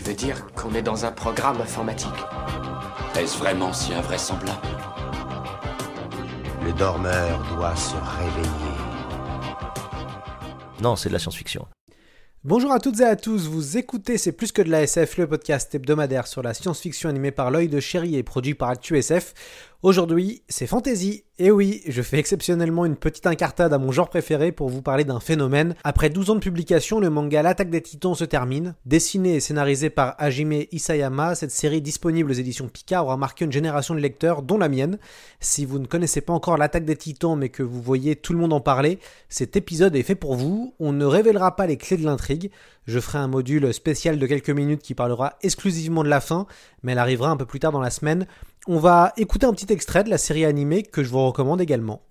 Tu veux dire qu'on est dans un programme informatique Est-ce vraiment si invraisemblable Le dormeur doit se réveiller. Non, c'est de la science-fiction. Bonjour à toutes et à tous, vous écoutez C'est plus que de la SF, le podcast hebdomadaire sur la science-fiction animé par l'œil de chéri et produit par ActuSF. Aujourd'hui, c'est fantasy. Et oui, je fais exceptionnellement une petite incartade à mon genre préféré pour vous parler d'un phénomène. Après 12 ans de publication, le manga L'attaque des titans se termine. Dessiné et scénarisé par Hajime Isayama, cette série disponible aux éditions Pika aura marqué une génération de lecteurs, dont la mienne. Si vous ne connaissez pas encore L'attaque des titans mais que vous voyez tout le monde en parler, cet épisode est fait pour vous. On ne révélera pas les clés de l'intrigue. Je ferai un module spécial de quelques minutes qui parlera exclusivement de la fin, mais elle arrivera un peu plus tard dans la semaine. On va écouter un petit extrait de la série animée que je vous recommande également.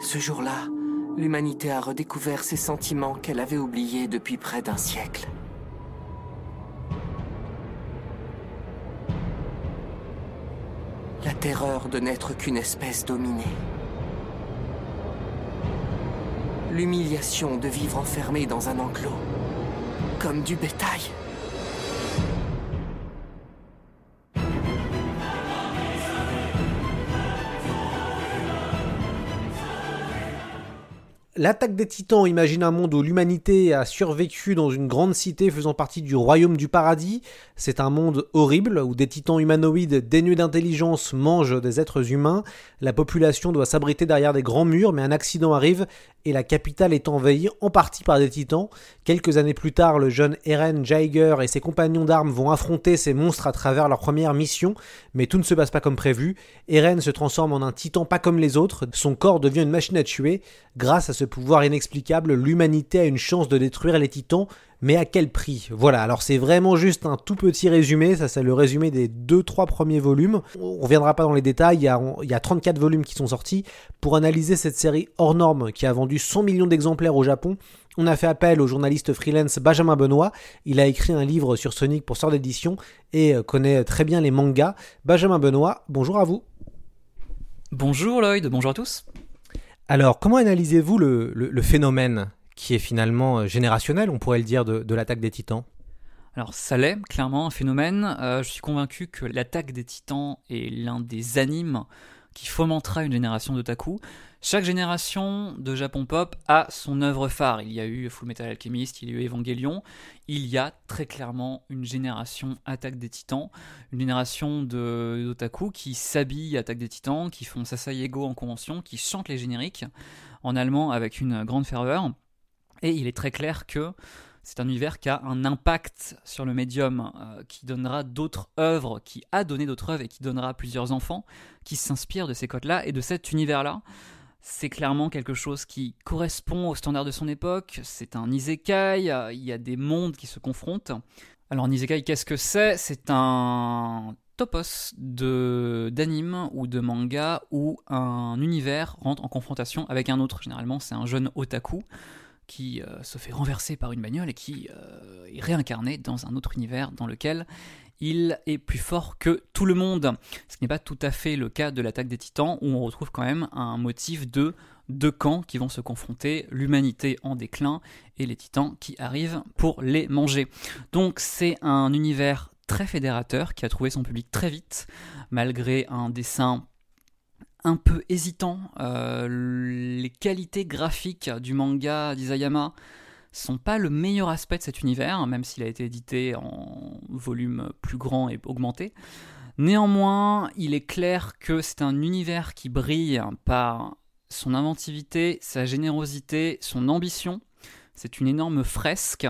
Ce jour-là, l'humanité a redécouvert ses sentiments qu'elle avait oubliés depuis près d'un siècle. La terreur de n'être qu'une espèce dominée. L'humiliation de vivre enfermé dans un enclos, comme du bétail. L'attaque des titans imagine un monde où l'humanité a survécu dans une grande cité faisant partie du royaume du paradis. C'est un monde horrible où des titans humanoïdes dénués d'intelligence mangent des êtres humains. La population doit s'abriter derrière des grands murs, mais un accident arrive et la capitale est envahie en partie par des titans. Quelques années plus tard, le jeune Eren Jaeger et ses compagnons d'armes vont affronter ces monstres à travers leur première mission, mais tout ne se passe pas comme prévu. Eren se transforme en un titan pas comme les autres, son corps devient une machine à tuer. Grâce à pouvoir inexplicable, l'humanité a une chance de détruire les titans, mais à quel prix? Voilà, alors c'est vraiment juste un tout petit résumé, ça c'est le résumé des 2-3 premiers volumes. On reviendra pas dans les détails, il y, a, il y, a, 34 volumes qui sont sortis. Pour analyser cette série hors norme qui a vendu 100 millions d'exemplaires au Japon, on a fait appel au journaliste freelance Benjamin Benoît. Il a écrit un livre sur Sonic pour sort d'édition et connaît très bien les mangas. Benjamin Benoît, bonjour à vous. Bonjour Lloyd, bonjour à tous. Alors, comment analysez-vous le, phénomène qui est finalement générationnel, on pourrait le dire, de, de l'attaque des titans? Alors ça l'est, clairement, un phénomène. Euh, je suis convaincu que l'attaque des titans est l'un des animes qui fomentera une génération d'otaku. Chaque génération de Japon pop a son œuvre phare. Il y a eu Full Metal Alchemist, il y a eu Evangelion. Il y a très clairement une génération Attaque des Titans, une génération d'otaku qui s'habillent Attaque des Titans, qui font Sasayego en convention, qui chantent les génériques en allemand avec une grande ferveur. Et il est très clair que c'est un univers qui a un impact sur le médium, euh, qui donnera d'autres œuvres, qui a donné d'autres œuvres et qui donnera plusieurs enfants qui s'inspirent de ces codes-là et de cet univers-là. C'est clairement quelque chose qui correspond aux standards de son époque. C'est un isekai, euh, il y a des mondes qui se confrontent. Alors, un isekai, qu'est-ce que c'est? C'est un topos de d'anime ou de manga où un univers rentre en confrontation avec un autre. Généralement, c'est un jeune otaku qui euh, se fait renverser par une bagnole et qui euh, est réincarné dans un autre univers dans lequel il est plus fort que tout le monde. Ce n'est pas tout à fait le cas de l'attaque des titans où on retrouve quand même un motif de deux camps qui vont se confronter, l'humanité en déclin et les titans qui arrivent pour les manger. Donc c'est un univers très fédérateur qui a trouvé son public très vite, malgré un dessin un peu hésitant. Euh, les qualités graphiques du manga d'Isayama sont pas le meilleur aspect de cet univers, même s'il a été édité en volume plus grand et augmenté. Néanmoins, il est clair que c'est un univers qui brille par son inventivité, sa générosité, son ambition. C'est une énorme fresque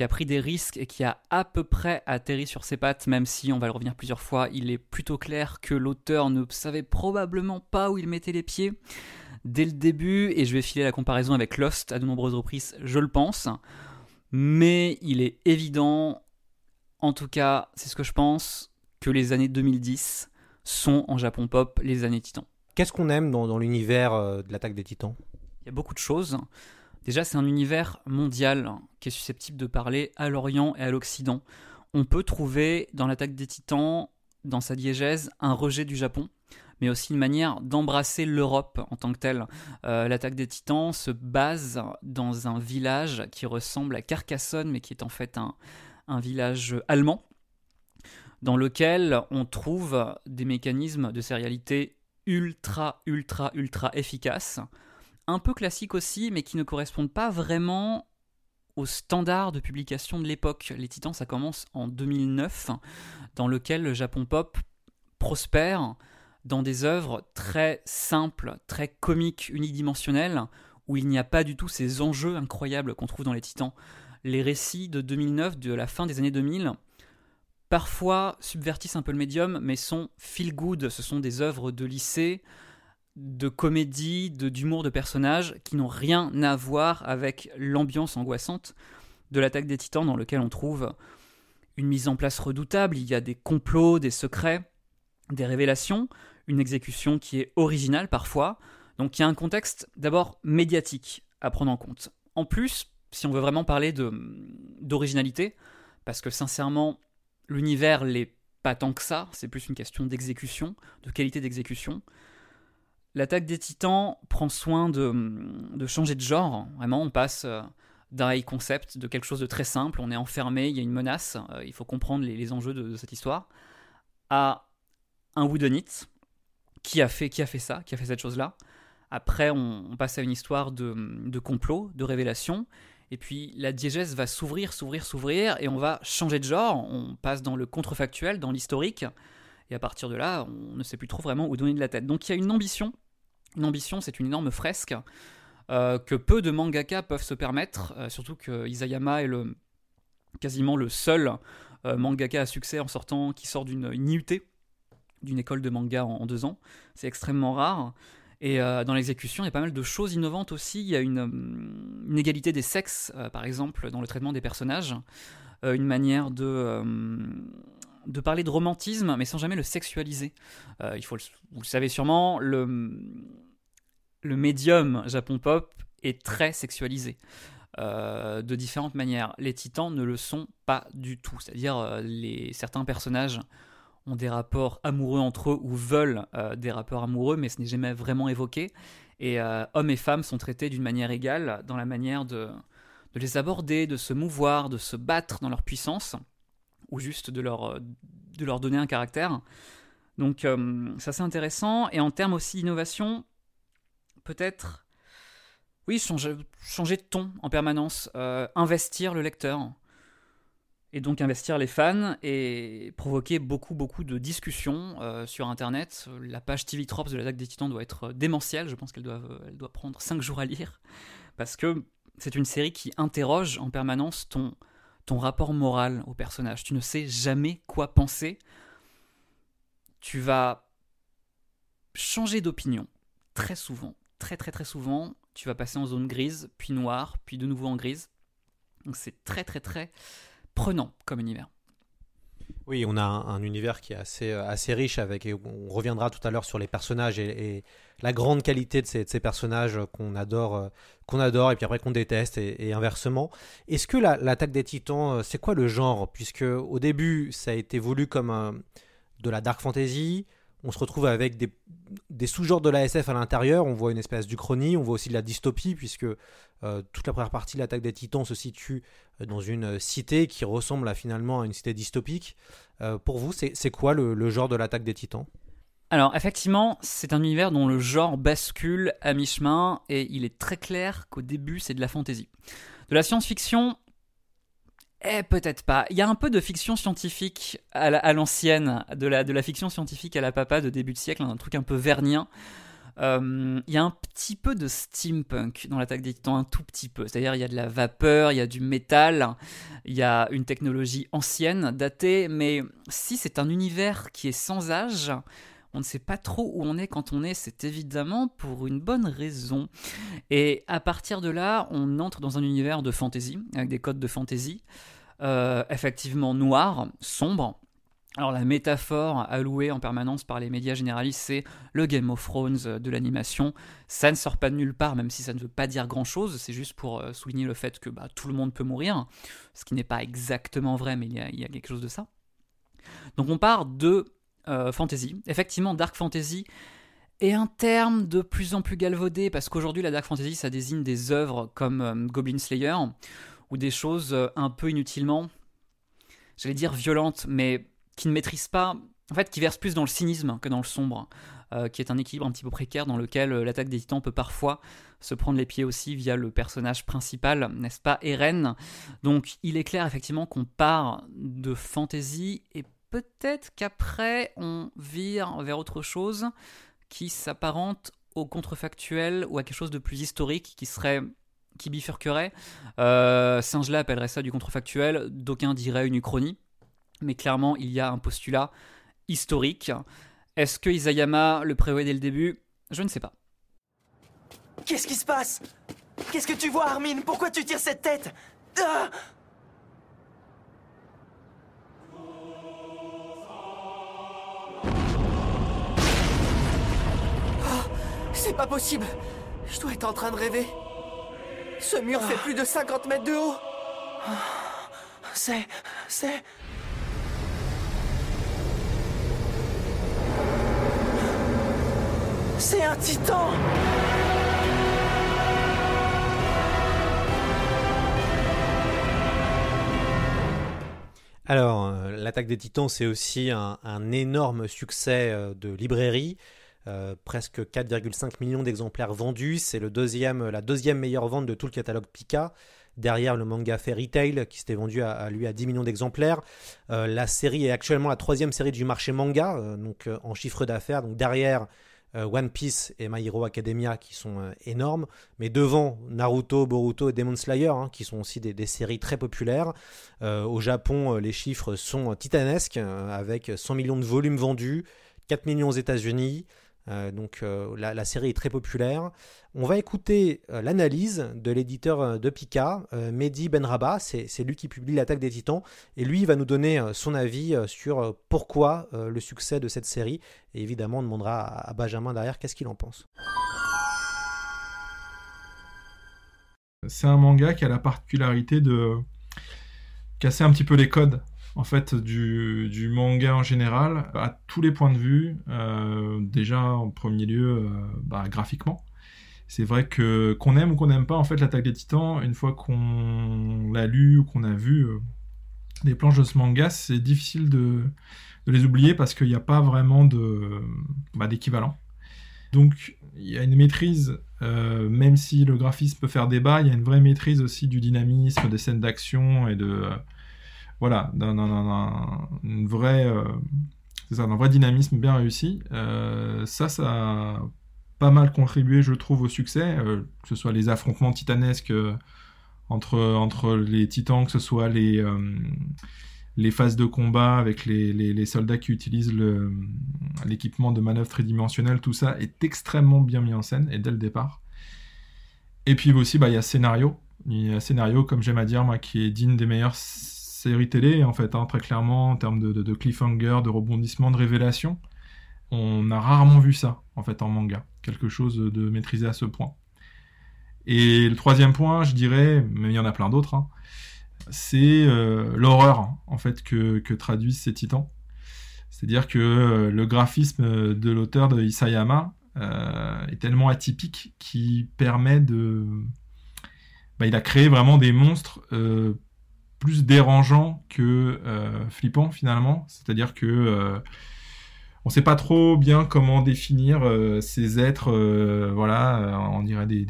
qui a pris des risques et qui a à peu près atterri sur ses pattes, même si, on va le revenir plusieurs fois, il est plutôt clair que l'auteur ne savait probablement pas où il mettait les pieds. dès le début, et je vais filer la comparaison avec Lost à de nombreuses reprises, je le pense. Mais il est évident, en tout cas, c'est ce que je pense, que les années 2010 sont en Japon pop les années Titans. Qu'est-ce qu'on aime dans, dans l'univers euh, de l'attaque des titans? Il y a beaucoup de choses. Déjà, c'est un univers mondial qui est susceptible de parler à l'Orient et à l'Occident. On peut trouver dans l'attaque des titans, dans sa diégèse, un rejet du Japon, mais aussi une manière d'embrasser l'Europe en tant que telle. Euh, l'attaque des titans se base dans un village qui ressemble à Carcassonne, mais qui est en fait un, un village allemand, dans lequel on trouve des mécanismes de sérialité ultra, ultra, ultra efficaces un peu classiques aussi, mais qui ne correspondent pas vraiment aux standards de publication de l'époque. Les Titans, ça commence en 2009, dans lequel le Japon pop prospère dans des œuvres très simples, très comiques, unidimensionnelles, où il n'y a pas du tout ces enjeux incroyables qu'on trouve dans les Titans. Les récits de 2009, de la fin des années 2000, parfois subvertissent un peu le médium, mais sont feel good. Ce sont des œuvres de lycée, de comédie, d'humour de personnages qui n'ont rien à voir avec l'ambiance angoissante de l'attaque des titans dans lequel on trouve une mise en place redoutable, il y a des complots, des secrets, des révélations, une exécution qui est originale parfois. Donc il y a un contexte d'abord médiatique à prendre en compte. En plus, si on veut vraiment parler d'originalité, parce que sincèrement, l'univers l'est pas tant que ça, c'est plus une question d'exécution, de qualité d'exécution. L'attaque des titans prend soin de, de, changer de genre. Vraiment, on passe euh, d'un high concept, de quelque chose de très simple, on est enfermé, il y a une menace, euh, il faut comprendre les, enjeux de, cette histoire, à un whodunit qui a fait, qui a fait ça, qui a fait cette chose-là. Après, on, passe à une histoire de, de complot, de révélation, et puis la diégèse va s'ouvrir, s'ouvrir, s'ouvrir, et on va changer de genre, on passe dans le contrefactuel, dans l'historique, et à partir de là, on ne sait plus trop vraiment où donner de la tête. Donc il y a une ambition. Une ambition, c'est une énorme fresque euh, que peu de mangaka peuvent se permettre, euh, surtout que Isayama est le, quasiment le seul euh, mangaka à succès en sortant, qui sort d'une IUT, d'une école de manga en, deux ans. C'est extrêmement rare. Et dans l'exécution, il y a pas mal de choses innovantes aussi. Il y a une, une égalité des sexes, par exemple, dans le traitement des personnages. Une manière de, de parler de romantisme, mais sans jamais le sexualiser. il faut vous le savez sûrement, le, médium Japon pop est très sexualisé. de différentes manières. Les titans ne le sont pas du tout. C'est-à-dire, les, certains personnages ont des rapports amoureux entre eux ou veulent euh, des rapports amoureux, mais ce n'est jamais vraiment évoqué. Et euh, hommes et femmes sont traités d'une manière égale dans la manière de, les aborder, de se mouvoir, de se battre dans leur puissance, ou juste de leur, de leur donner un caractère. Donc euh, ça c'est intéressant. Et en termes aussi d'innovation, peut-être, oui, changer, changer de ton en permanence, euh, investir le lecteur et donc investir les fans et provoquer beaucoup beaucoup de discussions euh, sur internet. La page TV Tropes de l'attaque des titans doit être démentielle, je pense qu'elle doit, elle doit prendre 5 jours à lire, parce que c'est une série qui interroge en permanence ton, ton rapport moral au personnage. Tu ne sais jamais quoi penser. Tu vas changer d'opinion très souvent, très très très souvent. Tu vas passer en zone grise, puis noire, puis de nouveau en grise. Donc c'est très très très prenant comme univers. Oui, on a un, un, univers qui est assez, assez riche avec, et on reviendra tout à l'heure sur les personnages et, la grande qualité de ces, personnages qu'on adore, qu'on adore et puis après qu'on déteste et, inversement. Est-ce que l'attaque la, des titans, c'est quoi le genre? Puisque au début, ça a été voulu comme de la dark fantasy, on se retrouve avec des, sous-genres de la SF à l'intérieur. On voit une espèce d'Uchronie, on voit aussi de la dystopie, puisque euh, toute la première partie de l'attaque des titans se situe dans une cité qui ressemble finalement à une cité dystopique. Euh, pour vous, c'est quoi le, genre de l'attaque des titans? Alors effectivement, c'est un univers dont le genre bascule à mi-chemin et il est très clair qu'au début c'est de la fantasy. De la science-fiction, eh, peut-être pas. Il y a un peu de fiction scientifique à l'ancienne, de la, de la fiction scientifique à la papa de début de siècle, un truc un peu vernien. Euh, il y a un petit peu de steampunk dans l'attaque des titans, un tout petit peu. C'est-à-dire, il y a de la vapeur, il y a du métal, il y a une technologie ancienne, datée, mais si c'est un univers qui est sans âge, on ne sait pas trop où on est quand on est, c'est évidemment pour une bonne raison. Et à partir de là, on entre dans un univers de fantasy, avec des codes de fantasy, euh, effectivement noir, sombre. Alors la métaphore allouée en permanence par les médias généralistes, c'est le Game of Thrones de l'animation. Ça ne sort pas de nulle part, même si ça ne veut pas dire grand-chose, c'est juste pour euh, souligner le fait que bah, tout le monde peut mourir, ce qui n'est pas exactement vrai, mais il il y a quelque chose de ça. Donc on part de euh, fantasy. Effectivement, dark fantasy est un terme de plus en plus galvaudé parce qu'aujourd'hui la dark fantasy ça désigne des œuvres comme euh, Goblin Slayer ou des choses euh, un peu inutilement, j'allais dire violentes, mais qui ne maîtrisent pas, en fait, qui versent plus dans le cynisme que dans le sombre. qui est un équilibre un petit peu précaire dans lequel l'attaque des titans peut parfois se prendre les pieds aussi via le personnage principal, n'est-ce pas, Eren? Donc il est clair effectivement qu'on part de fantasy et peut-être qu'après on vire vers autre chose qui s'apparente au contrefactuel ou à quelque chose de plus historique qui serait qui bifurquerait. Euh, Singe-là appellerait ça du contrefactuel, d'aucuns diraient une uchronie, mais clairement il y a un postulat historique. Est-ce que Isayama le prévoyait dès le début? Je ne sais pas. Qu'est-ce qui se passe? Qu'est-ce que tu vois, Armin? Pourquoi tu tires cette tête? Ah C'est pas possible Je dois être en train de rêver. Ce mur fait plus de 50 mètres de haut C'est... c'est... C'est un titan Alors, euh, l'attaque des titans, c'est aussi un, un énorme succès euh, de librairie. Euh, presque 4,5 millions d'exemplaires vendus. C'est la deuxième meilleure vente de tout le catalogue Pika. Derrière le manga Fairy Tail qui s'était vendu à, lui à 10 millions d'exemplaires. Euh, la série est actuellement la troisième série du marché manga, euh, donc en chiffre d'affaires. Derrière One Piece et My Hero Academia qui sont énormes, mais devant Naruto, Boruto et Demon Slayer hein, qui sont aussi des, séries très populaires. Au Japon, les chiffres sont titanesques avec 100 millions de volumes vendus, 4 millions aux États-Unis. Euh, donc euh, la, série est très populaire. On va écouter euh, l'analyse de l'éditeur de Pika, Mehdi Benraba, c'est c'est lui qui publie l'attaque des titans, et lui il va nous donner son avis sur pourquoi le succès de cette série, et évidemment on demandera à, à Benjamin derrière qu'est-ce qu'il en pense. C'est un manga qui a la particularité de casser un petit peu les codes en fait du, manga en général à tous les points de vue. Euh, déjà en premier lieu, euh, bah, graphiquement. C'est vrai que qu'on aime ou qu'on n'aime pas en fait l'attaque des Titans, une fois qu'on l'a lu ou qu'on a vu euh, des planches de ce manga, c'est difficile de, les oublier parce qu'il n'y a pas vraiment bah, d'équivalent. Donc il y a une maîtrise, euh, même si le graphisme peut faire débat, il y a une vraie maîtrise aussi du dynamisme, des scènes d'action et de voilà, d'un, une vraie, euh, vrai dynamisme bien réussi. Euh, ça, ça a pas mal contribué, je trouve, au succès, euh, que ce soit les affrontements titanesques entre, entre les titans, que ce soit les, les phases de combat avec les, les, soldats qui utilisent l'équipement de manœuvre tridimensionnelle, tout ça est extrêmement bien mis en scène, et dès le départ. Et puis aussi, bah, il y a scénario. Il y a scénario, comme j'aime à dire, moi, qui est digne des meilleures séries télé, en fait, hein, très clairement, en termes de, cliffhanger, de rebondissement, de révélation. On a rarement vu ça, en fait, en manga. Quelque chose de maîtrisé à ce point. Et le troisième point, je dirais, mais il y en a plein d'autres, hein, c'est euh, l'horreur, en fait, que, traduisent ces titans. C'est-à-dire que euh, le graphisme de l'auteur de Isayama euh, est tellement atypique qu'il permet de... Bah, il a créé vraiment des monstres plus dérangeants que euh, flippants finalement. C'est-à-dire que euh, on sait pas trop bien comment définir euh, ces êtres, voilà, on dirait des,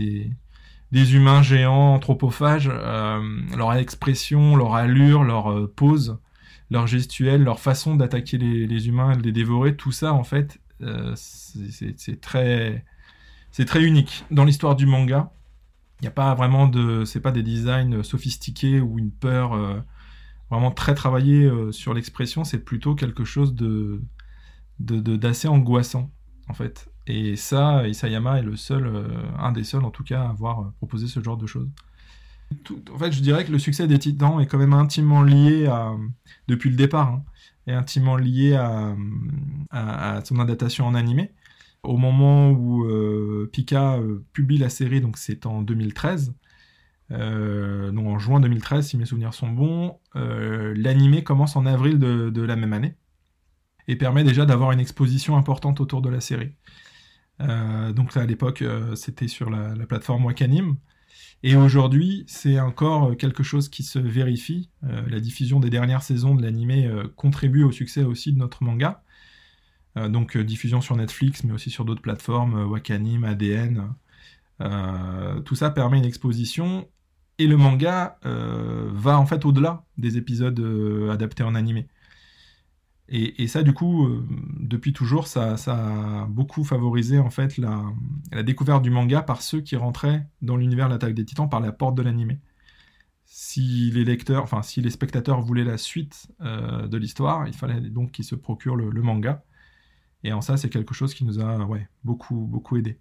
des, humains géants anthropophages, leur expression, leur allure, leur pose, leur gestuelle, leur façon d'attaquer les, les humains, de les dévorer, tout ça en fait, c'est très, c'est très unique dans l'histoire du manga. Il n'y a pas vraiment de, c'est pas des designs sophistiqués ou une peur euh, vraiment très travaillée euh, sur l'expression. C'est plutôt quelque chose de de, de- d'assez angoissant, en fait. Et ça, Isayama est le seul, euh, un des seuls en tout cas, à avoir euh, proposé ce genre de choses. En fait, je dirais que le succès des Titans est quand même intimement lié à, depuis le départ, hein, intimement lié à, à, à son adaptation en animé. Au moment où euh, Pika euh, publie la série, donc c'est en 2013, euh, donc en juin 2013, si mes souvenirs sont bons, euh, l'animé commence en avril de, la même année et permet déjà d'avoir une exposition importante autour de la série. Euh, donc là, à l'époque, euh, c'était sur la, la plateforme Wakanim. Et aujourd'hui, c'est encore quelque chose qui se vérifie. Euh, la diffusion des dernières saisons de l'animé euh, contribue au succès aussi de notre manga. Euh, donc euh, diffusion sur Netflix, mais aussi sur d'autres plateformes, euh, Wakanim, ADN. Tout ça permet une exposition. Et le manga va en fait au-delà des épisodes adaptés en animé. Et, ça, du coup, depuis toujours, ça, a beaucoup favorisé en fait la, découverte du manga par ceux qui rentraient dans l'univers de l'attaque des titans par la porte de l'animé. Si les lecteurs, enfin si les spectateurs voulaient la suite de l'histoire, il fallait donc qu'ils se procurent le manga. Et en ça, c'est quelque chose qui nous a ouais, beaucoup, beaucoup aidé.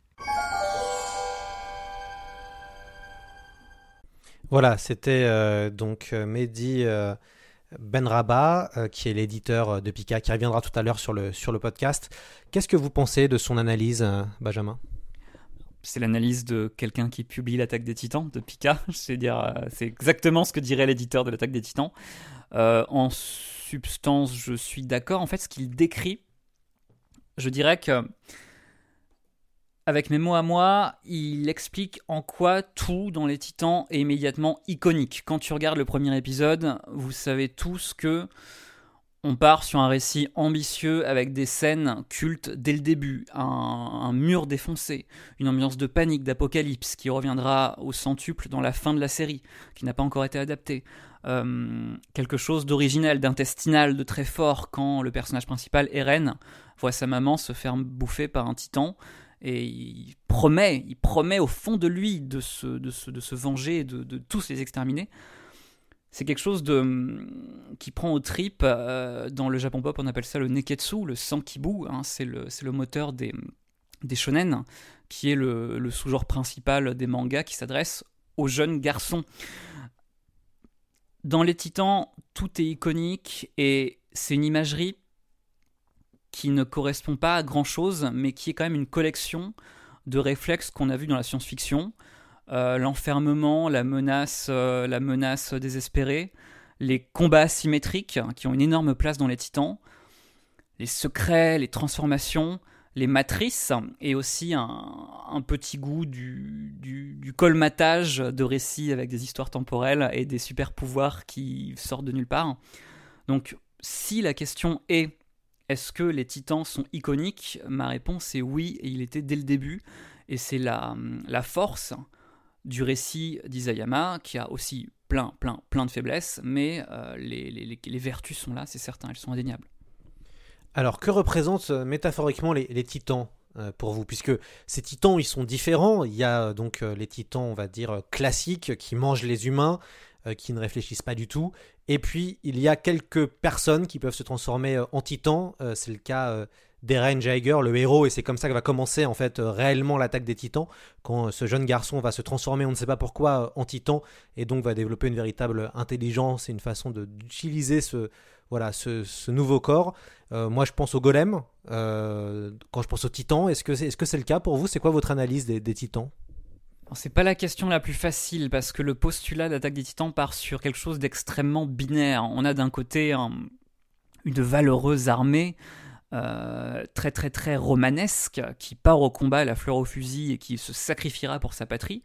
Voilà, c'était euh, donc euh, Mehdi euh, Benraba, euh, qui est l'éditeur de Pika, qui reviendra tout à l'heure sur le, sur le podcast. Qu'est-ce que vous pensez de son analyse, euh, Benjamin? C'est l'analyse de quelqu'un qui publie l'attaque des titans, de Pika. C'est dire, c'est exactement ce que dirait l'éditeur de l'attaque des titans. Euh, en substance, je suis d'accord. En fait, ce qu'il décrit, je dirais que, avec mes mots à moi, il explique en quoi tout dans les titans est immédiatement iconique. Quand tu regardes le premier épisode, vous savez tous que on part sur un récit ambitieux avec des scènes cultes dès le début, un, mur défoncé, une ambiance de panique, d'apocalypse qui reviendra au centuple dans la fin de la série, qui n'a pas encore été adaptée. Euh, quelque chose d'original, d'intestinal, de très fort quand le personnage principal, Eren, voit sa maman se faire bouffer par un titan et il promet, il promet au fond de lui de se, de se, de se venger, de, de tous les exterminer. C'est quelque chose de, qui prend aux tripes. euh, dans le Japon pop, on appelle ça le neketsu, le sankibu. hein, c'est le, le moteur des, des shonen, qui est le, le sous-genre principal des mangas qui s'adresse aux jeunes garçons. Dans les Titans, tout est iconique et c'est une imagerie qui ne correspond pas à grand chose, mais qui est quand même une collection de réflexes qu'on a vus dans la science-fiction. Euh, L'enfermement, la menace, euh, la menace désespérée, les combats asymétriques hein, qui ont une énorme place dans les Titans, les secrets, les transformations, les matrices et aussi un, petit goût du, du, du colmatage de récits avec des histoires temporelles et des super pouvoirs qui sortent de nulle part. Donc, si la question est est-ce que les titans sont iconiques? Ma réponse est oui, et il était dès le début. Et c'est la, la force du récit d'Isayama, qui a aussi plein, plein, plein de faiblesses, mais euh, les, les, les, vertus sont là, c'est certain, elles sont indéniables. Alors, que représentent euh, métaphoriquement les, les titans euh, pour vous? Puisque ces titans, ils sont différents. Il y a donc les titans, on va dire, classiques, qui mangent les humains, qui ne réfléchissent pas du tout. Et puis, il y a quelques personnes qui peuvent se transformer euh, en titans. Euh, c'est le cas euh, d'Eren Jaeger, le héros, et c'est comme ça que va commencer en fait euh, réellement l'attaque des titans, quand euh, ce jeune garçon va se transformer, on ne sait pas pourquoi, euh, en titan, et donc va développer une véritable intelligence et une façon d'utiliser ce, voilà, ce, nouveau corps. Euh, moi, je pense au golem. euh, quand je pense aux titans, est-ce que c'est est -ce le cas pour vous? C'est quoi votre analyse des, titans? C'est pas la question la plus facile parce que le postulat d'attaque des titans part sur quelque chose d'extrêmement binaire. On a d'un côté un- une valeureuse armée euh, très très très romanesque qui part au combat à la fleur au fusil et qui se sacrifiera pour sa patrie.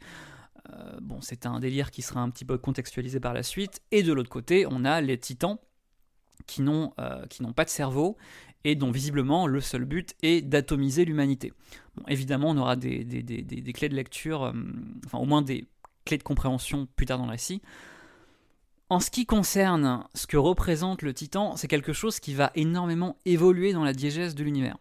Euh, bon, c'est un délire qui sera un petit peu contextualisé par la suite. Et de l'autre côté, on a les titans qui n'ont euh, qui n'ont pas de cerveau et dont visiblement le seul but est d'atomiser l'humanité. Évidemment, on aura des clés de lecture, euh, enfin au moins des clés de compréhension plus tard dans le récit. En ce qui concerne ce que représente le titan, c'est quelque chose qui va énormément évoluer dans la diégèse de l'univers.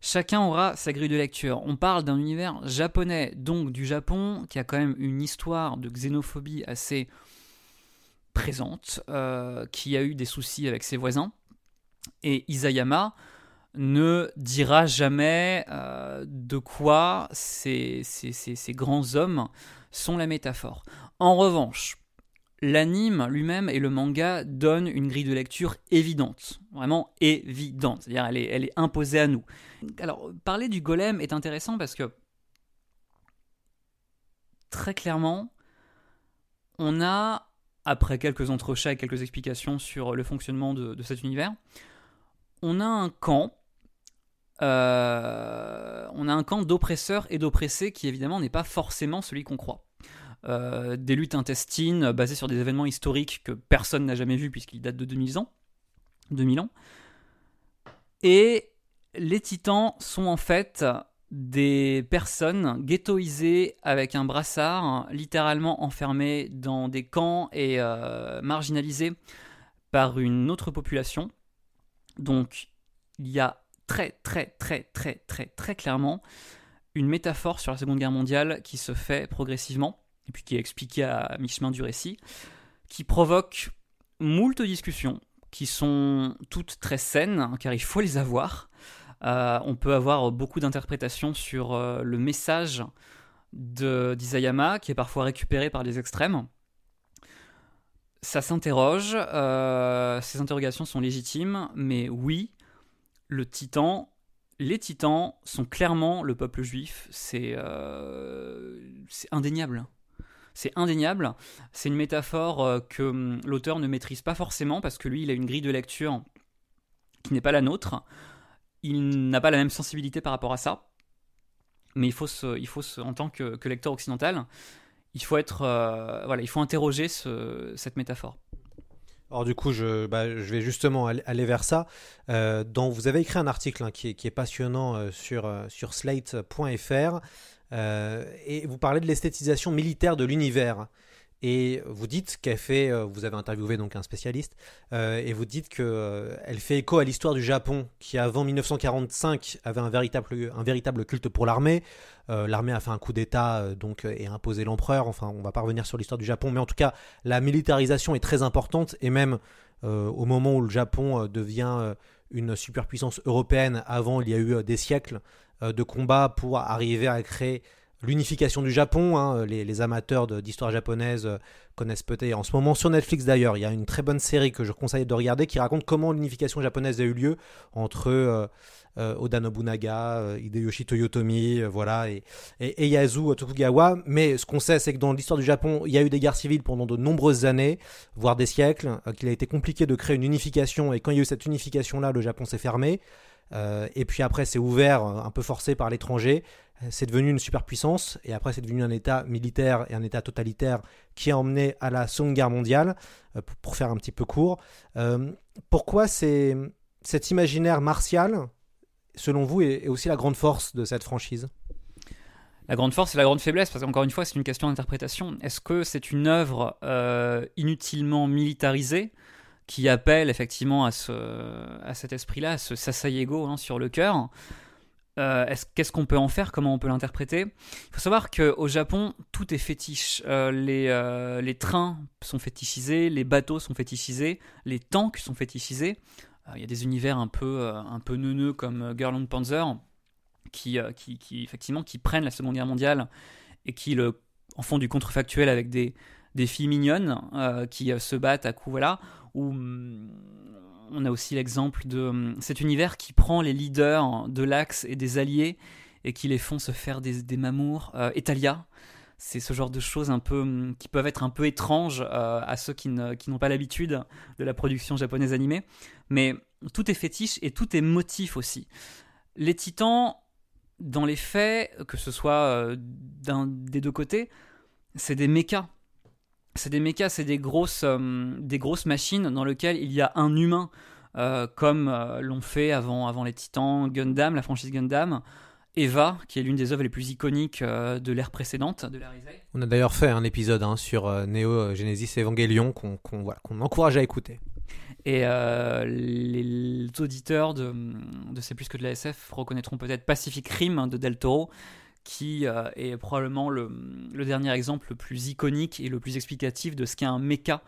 Chacun aura sa grille de lecture. On parle d'un univers japonais, donc du Japon, qui a quand même une histoire de xénophobie assez présente, euh, qui a eu des soucis avec ses voisins. Et Isayama ne dira jamais euh, de quoi ces, ces, ces, ces grands hommes sont la métaphore. En revanche, l'anime lui-même et le manga donnent une grille de lecture évidente, vraiment évidente, c'est-à-dire elle est, elle est imposée à nous. Alors, parler du golem est intéressant parce que, très clairement, on a, après quelques entrechats et quelques explications sur le fonctionnement de, de cet univers, on a un camp euh, on a un camp d'oppresseurs et d'oppressés qui évidemment n'est pas forcément celui qu'on croit. Euh, des luttes intestines basées sur des événements historiques que personne n'a jamais vus puisqu'ils datent de 2000 ans. 2000 ans. Et les titans sont en fait des personnes ghettoisées avec un brassard, littéralement enfermées dans des camps et euh, marginalisées par une autre population. Donc il y a très très très très très clairement une métaphore sur la Seconde Guerre mondiale qui se fait progressivement, et puis qui est expliquée à mi-chemin du récit, qui provoque moult discussions, qui sont toutes très saines, hein, car il faut les avoir. Euh, on peut avoir beaucoup d'interprétations sur euh, le message d'Isayama, qui est parfois récupéré par les extrêmes. Ça s'interroge, euh, ces interrogations sont légitimes, mais oui, le titan, les titans sont clairement le peuple juif. C'est euh, indéniable. C'est indéniable. C'est une métaphore euh, que hum, l'auteur ne maîtrise pas forcément parce que lui, il a une grille de lecture qui n'est pas la nôtre. Il n'a pas la même sensibilité par rapport à ça. Mais il faut, il faut en tant que, lecteur occidental, il faut être, euh, voilà, il faut interroger cette métaphore. Alors du coup, je, bah, vais justement aller, vers ça. Euh, vous avez écrit un article hein, qui, est, passionnant euh, sur, sur slate.fr et vous parlez de l'esthétisation militaire de l'univers. Et vous dites qu'elle fait, euh, vous avez interviewé donc un spécialiste, euh, et vous dites qu'elle euh, fait écho à l'histoire du Japon, qui avant 1945 avait un véritable, un véritable culte pour l'armée. l'armée a fait un coup d'État donc et a imposé l'empereur. Enfin, on va pas revenir sur l'histoire du Japon, mais en tout cas, la militarisation est très importante, et même au moment où le Japon devient une superpuissance européenne, avant il y a eu des siècles de combats pour arriver à créer l'unification du Japon. Hein, les, amateurs d'histoire japonaise euh, connaissent peut-être. En ce moment, sur Netflix d'ailleurs, il y a une très bonne série que je conseille de regarder qui raconte comment l'unification japonaise a eu lieu entre euh, euh, Oda Nobunaga, Hideyoshi Toyotomi, voilà, et, et, Tokugawa. Mais ce qu'on sait, c'est que dans l'histoire du Japon, il y a eu des guerres civiles pendant de nombreuses années, voire des siècles, qu'il a été compliqué de créer une unification. Et quand il y a eu cette unification-là, le Japon s'est fermé. Et puis après, c'est ouvert, un peu forcé par l'étranger c'est devenu une superpuissance et après c'est devenu un État militaire et un État totalitaire qui a emmené à la Seconde Guerre mondiale, euh, pour faire un petit peu court. Euh, pourquoi cet imaginaire martial, selon vous, est, aussi la grande force de cette franchise? La grande force et la grande faiblesse, parce qu'encore une fois, c'est une question d'interprétation. Est-ce que c'est une œuvre euh, inutilement militarisée? Qui appelle effectivement à, ce, à cet esprit-là, à ce Sasayego hein, sur le cœur euh, qu'est-ce qu'on peut en faire? Comment on peut l'interpréter? Il faut savoir qu'au Japon, tout est fétiche. Euh, les, euh, les, trains sont fétichisés, les bateaux sont fétichisés, les tanks sont fétichisés. Il y a des univers un peu, un peu neuneux comme Girl on Panzer qui, qui, qui, effectivement, qui prennent la Seconde Guerre mondiale et qui le, en font du contrefactuel avec des, des filles mignonnes qui se battent à coups, voilà, ou on a aussi l'exemple de hum, cet univers qui prend les leaders de l'Axe et des Alliés et qui les font se faire des, mamours. Euh, Italia, c'est ce genre de choses un peu hum, qui peuvent être un peu étranges euh, à ceux qui, n'ont pas l'habitude de la production japonaise animée. Mais tout est fétiche et tout est motif aussi. Les titans, dans les faits, que ce soit euh, des deux côtés, c'est des mechas c'est des mechas, c'est des grosses, euh, des grosses machines dans lesquelles il y a un humain, euh, comme euh, l'ont fait avant, avant les Titans, Gundam, la franchise Gundam. Eva, qui est l'une des œuvres les plus iconiques de l'ère précédente de la On a d'ailleurs fait un épisode hein, sur Neo Genesis Evangelion qu'on encourage à écouter. Et les, auditeurs de, de C'est plus que de la SF reconnaîtront peut-être Pacific Rim de Del Toro, qui euh, est probablement le, dernier exemple le plus iconique et le plus explicatif de ce qu'est un méca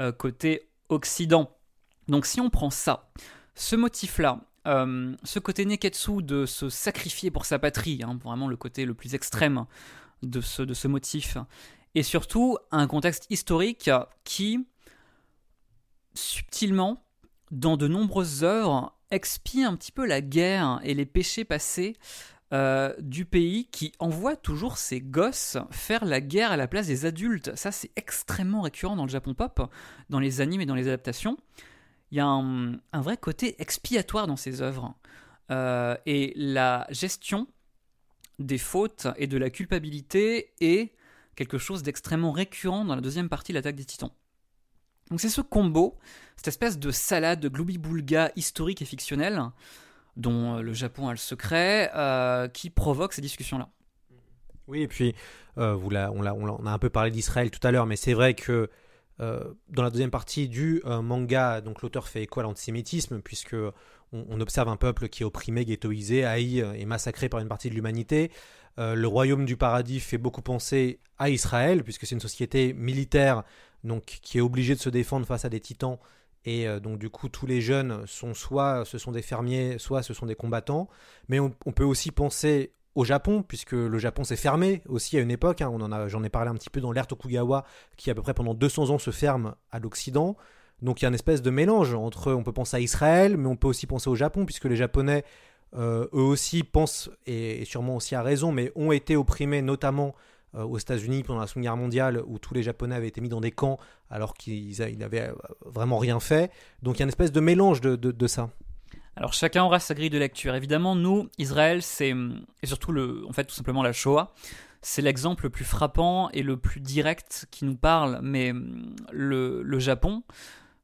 euh, côté Occident. Donc si on prend ça, ce motif-là, euh, ce côté neketsu de se sacrifier pour sa patrie, hein, vraiment le côté le plus extrême de ce, de ce motif, et surtout un contexte historique qui, subtilement, dans de nombreuses œuvres, expie un petit peu la guerre et les péchés passés euh, du pays qui envoie toujours ses gosses faire la guerre à la place des adultes. Ça, c'est extrêmement récurrent dans le Japon pop, dans les animes et dans les adaptations. Il y a un, vrai côté expiatoire dans ces œuvres. Euh, et la gestion des fautes et de la culpabilité est quelque chose d'extrêmement récurrent dans la deuxième partie de l'attaque des titans. Donc c'est ce combo, cette espèce de salade de gloubi-boulga historique et fictionnelle, dont euh, le Japon a le secret, euh, qui provoque ces discussions-là. Oui, et puis, euh, on, a, on, un peu parlé d'Israël tout à l'heure, mais c'est vrai que dans la deuxième partie du manga, donc l'auteur fait écho à l'antisémitisme, puisque on, observe un peuple qui est opprimé, ghettoisé, haï et massacré par une partie de l'humanité. le royaume du paradis fait beaucoup penser à Israël, puisque c'est une société militaire, donc qui est obligée de se défendre face à des titans et euh, donc du coup, tous les jeunes sont soit ce sont des fermiers, soit ce sont des combattants. Mais on, peut aussi penser au Japon, puisque le Japon s'est fermé aussi à une époque. Hein. on en a, j'en ai parlé un petit peu dans l'ère Tokugawa, qui à peu près pendant 200 ans se ferme à l'Occident. Donc il y a une espèce de mélange entre, on peut penser à Israël, mais on peut aussi penser au Japon, puisque les Japonais, euh, eux aussi pensent, et sûrement aussi à raison, mais ont été opprimés notamment aux États-Unis pendant la Seconde Guerre mondiale où tous les Japonais avaient été mis dans des camps alors qu'ils n'avaient euh, vraiment rien fait. Donc il y a une espèce de mélange de, ça. Alors chacun aura sa grille de lecture. Évidemment, nous, Israël, c'est et surtout le, en fait, tout simplement la Shoah, c'est l'exemple le plus frappant et le plus direct qui nous parle. Mais le Japon,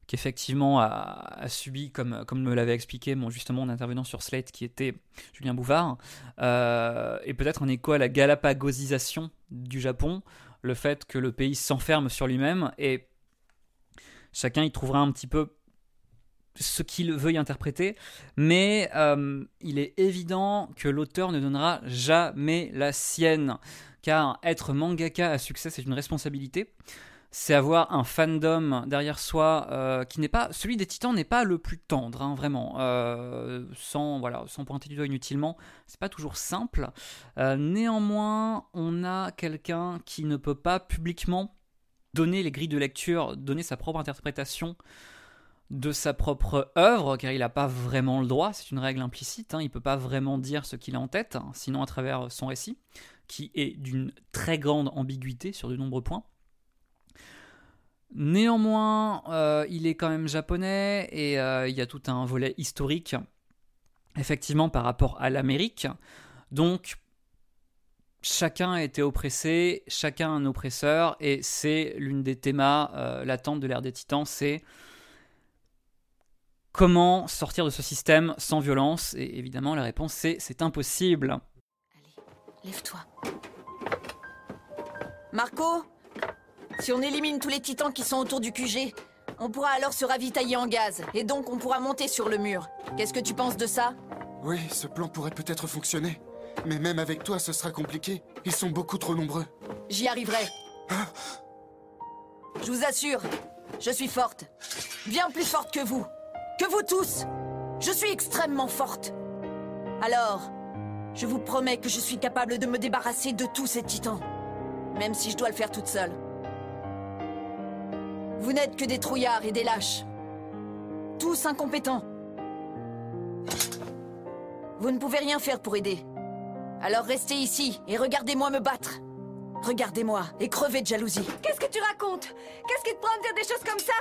qui effectivement a, subi, comme, comme me l'avait expliqué justement mon intervenant sur Slate, qui était Julien Bouvard, euh, et peut-être en écho à la galapagosisation du Japon, le fait que le pays s'enferme sur lui-même, et chacun y trouvera un petit peu ce qu'il veuille interpréter, mais euh, il est évident que l'auteur ne donnera jamais la sienne, car être mangaka à succès, c'est une responsabilité c'est avoir un fandom derrière soi euh, qui n'est pas celui des Titans n'est pas le plus tendre, hein, vraiment. Euh, sans voilà, sans pointer du doigt inutilement, c'est pas toujours simple. Euh, néanmoins, on a quelqu'un qui ne peut pas publiquement donner les grilles de lecture, donner sa propre interprétation de sa propre œuvre, car il n'a pas vraiment le droit, c'est une règle implicite, hein, il ne peut pas vraiment dire ce qu'il a en tête, hein, sinon à travers son récit, qui est d'une très grande ambiguïté sur de nombreux points. Néanmoins, euh, il est quand même japonais et euh, il y a tout un volet historique, effectivement, par rapport à l'Amérique. Donc, chacun a été oppressé, chacun un oppresseur, et c'est l'une des thémas euh, latentes de l'ère des titans, c'est comment sortir de ce système sans violence Et évidemment, la réponse c'est c'est impossible. Allez, lève-toi. Marco? Si on élimine tous les titans qui sont autour du QG, on pourra alors se ravitailler en gaz, et donc on pourra monter sur le mur. Qu'est-ce que tu penses de ça? Oui, ce plan pourrait peut-être fonctionner. Mais même avec toi, ce sera compliqué. Ils sont beaucoup trop nombreux. J'y arriverai. Je vous assure, je suis forte. Bien plus forte que vous. Que vous tous. Je suis extrêmement forte. Alors, je vous promets que je suis capable de me débarrasser de tous ces titans. Même si je dois le faire toute seule. Vous n'êtes que des trouillards et des lâches. Tous incompétents. Vous ne pouvez rien faire pour aider. Alors restez ici et regardez-moi me battre. Regardez-moi et crevez de jalousie. Qu'est-ce que tu racontes? Qu'est-ce qui te prend de dire des choses comme ça?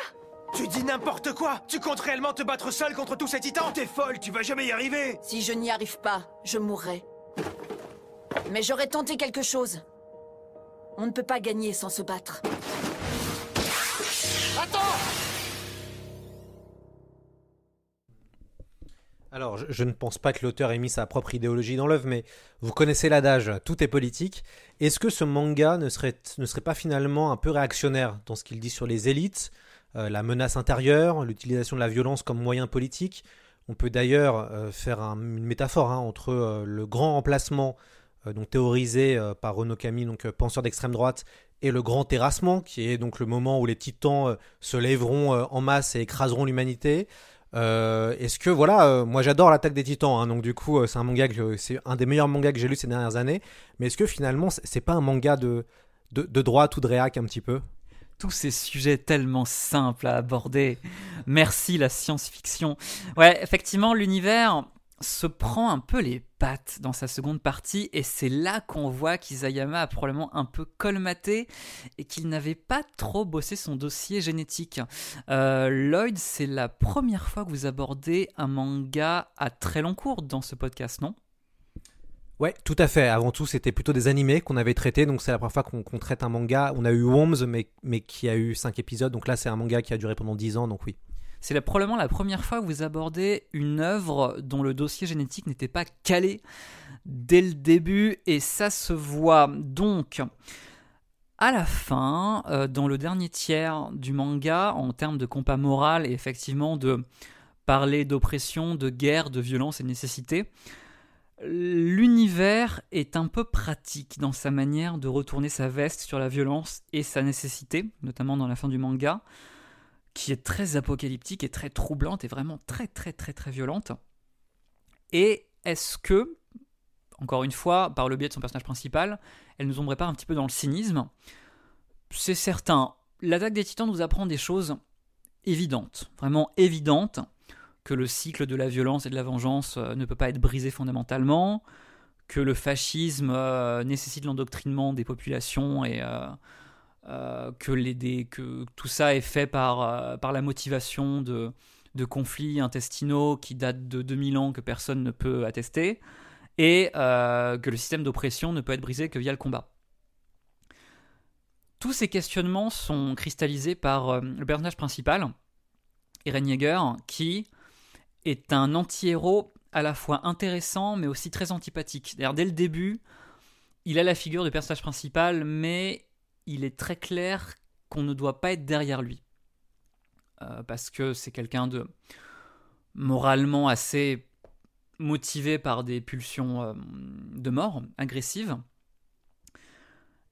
Tu dis n'importe quoi Tu comptes réellement te battre seul contre tous ces titans? T'es folle, tu vas jamais y arriver Si je n'y arrive pas, je mourrai. Mais j'aurais tenté quelque chose. On ne peut pas gagner sans se battre. Alors, je, ne pense pas que l'auteur ait mis sa propre idéologie dans l'œuvre, mais vous connaissez l'adage, tout est politique. Est-ce que ce manga ne serait, ne serait pas finalement un peu réactionnaire dans ce qu'il dit sur les élites, euh, la menace intérieure, l'utilisation de la violence comme moyen politique? On peut d'ailleurs euh, faire une métaphore hein, entre euh, le grand remplacement donc théorisé par Camille, donc penseur d'extrême droite, et le grand terrassement, qui est donc le moment où les titans se lèveront en masse et écraseront l'humanité. Euh, Est-ce que voilà, euh, moi j'adore l'attaque des Titans, hein, donc du coup euh, c'est un manga c'est un des meilleurs mangas que j'ai lu ces dernières années. Mais est-ce que finalement c'est c'est pas un manga de de, de droite ou de réac un petit peu? Tous ces sujets tellement simples à aborder. Merci la science-fiction. Ouais, effectivement, l'univers se prend un peu les pattes dans sa seconde partie et c'est là qu'on voit qu'Isayama a probablement un peu colmaté et qu'il n'avait pas trop bossé son dossier génétique. Euh, Lloyd, c'est la première fois que vous abordez un manga à très long cours dans ce podcast, non? Ouais, tout à fait. Avant tout, c'était plutôt des animés qu'on avait traités, donc c'est la première fois qu'on traite un manga. On a eu Worms, mais, mais qui a eu 5 épisodes, donc là c'est un manga qui a duré pendant 10 ans, donc oui. C'est probablement la première fois que vous abordez une œuvre dont le dossier génétique n'était pas calé dès le début, et ça se voit. Donc, à la fin, euh, dans le dernier tiers du manga, en termes de compas moral et effectivement de parler d'oppression, de guerre, de violence et de nécessité, l'univers est un peu pratique dans sa manière de retourner sa veste sur la violence et sa nécessité, notamment dans la fin du manga, qui est très apocalyptique et très troublante et vraiment très très très très violente. Et est-ce que, encore une fois, par le biais de son personnage principal, elle nous ombrait pas un petit peu dans le cynisme? C'est certain. L'attaque des titans nous apprend des choses évidentes, vraiment évidentes, que le cycle de la violence et de la vengeance euh, ne peut pas être brisé fondamentalement, que le fascisme euh, nécessite l'endoctrinement des populations et euh, euh, que, tout ça est fait par, euh, par la motivation de, de conflits intestinaux qui datent de 2000 ans que personne ne peut attester, et euh, que le système d'oppression ne peut être brisé que via le combat. Tous ces questionnements sont cristallisés par le personnage principal, Eren Yeager, qui est un anti-héros à la fois intéressant mais aussi très antipathique. D'ailleurs, dès le début, il a la figure du personnage principal, mais il est très clair qu'on ne doit pas être derrière lui. Euh, parce que c'est quelqu'un de moralement assez motivé par des pulsions euh, de mort agressives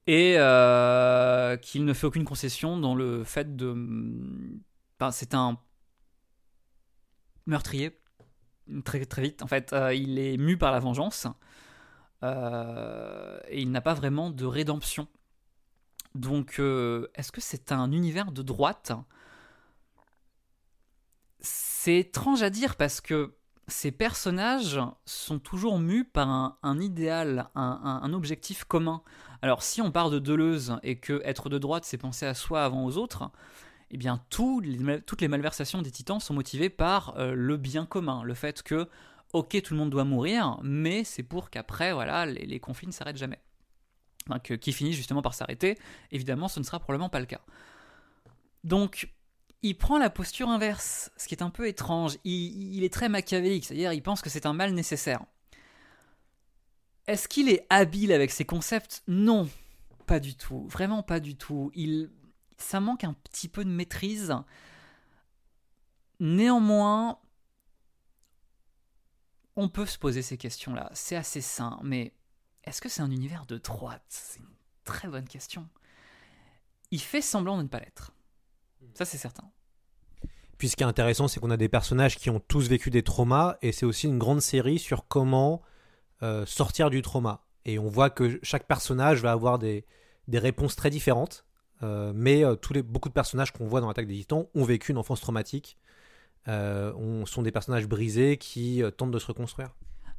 et euh, qu'il ne fait aucune concession dans le fait de... Enfin, c'est un meurtrier très très vite en fait il est mu par la vengeance et il n'a pas vraiment de rédemption donc euh, est-ce que c'est un univers de droite? C'est étrange à dire parce que ces personnages sont toujours mus par un, idéal, un, objectif commun. Alors si on part de Deleuze et que être de droite c'est penser à soi avant aux autres, eh bien toutes les malversations des titans sont motivées par euh, le bien commun, le fait que ok tout le monde doit mourir, mais c'est pour qu'après voilà les conflits ne s'arrêtent jamais, Enfin, que- qui finissent justement par s'arrêter. Évidemment ce ne sera probablement pas le cas. Donc il prend la posture inverse, ce qui est un peu étrange. Il, il est très machiavélique, c'est-à-dire il pense que c'est un mal nécessaire. Est-ce qu'il est habile avec ses concepts? Non, pas du tout. Vraiment pas du tout. Il, ça manque un petit peu de maîtrise. Néanmoins, on peut se poser ces questions-là. C'est assez sain, mais est-ce que c'est un univers de droite? C'est une très bonne question. Il fait semblant de ne pas l'être. Ça, c'est certain. Puis ce qui est intéressant, c'est qu'on a des personnages qui ont tous vécu des traumas, et c'est aussi une grande série sur comment euh, sortir du trauma. Et on voit que chaque personnage va avoir des, des réponses très différentes, euh, mais euh, tous les, beaucoup de personnages qu'on voit dans l'attaque des titans ont vécu une enfance traumatique, euh, on, sont des personnages brisés qui euh, tentent de se reconstruire.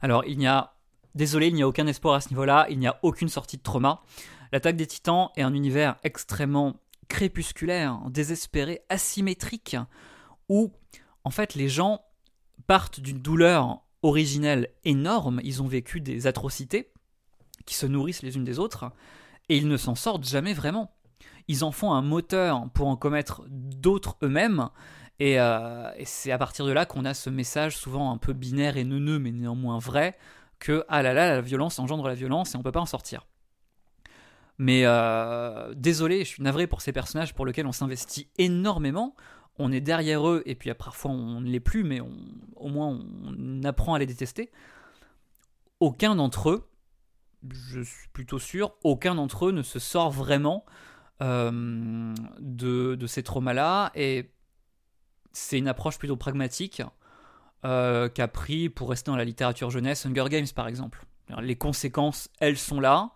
Alors, il n'y a. Désolé, il n'y a aucun espoir à ce niveau-là, il n'y a aucune sortie de trauma. L'attaque des titans est un univers extrêmement crépusculaire, désespéré, asymétrique, où, en fait, les gens partent d'une douleur originelle énorme, ils ont vécu des atrocités qui se nourrissent les unes des autres, et ils ne s'en sortent jamais vraiment. Ils en font un moteur pour en commettre d'autres eux-mêmes, et, euh, c'est à partir de là qu'on a ce message souvent un peu binaire et neuneux, mais néanmoins vrai, que ah là là, la violence engendre la violence et on peut pas en sortir. Mais euh, désolé, je suis navré pour ces personnages pour lesquels on s'investit énormément. On est derrière eux et puis euh, parfois on ne l'est plus, mais on, au moins on apprend à les détester. Aucun d'entre eux, je suis plutôt sûr, aucun d'entre eux ne se sort vraiment euh, de, de ces traumas-là et c'est une approche plutôt pragmatique euh, qu'a pris, pour rester dans la littérature jeunesse, Hunger Games par exemple. Les conséquences, elles sont là.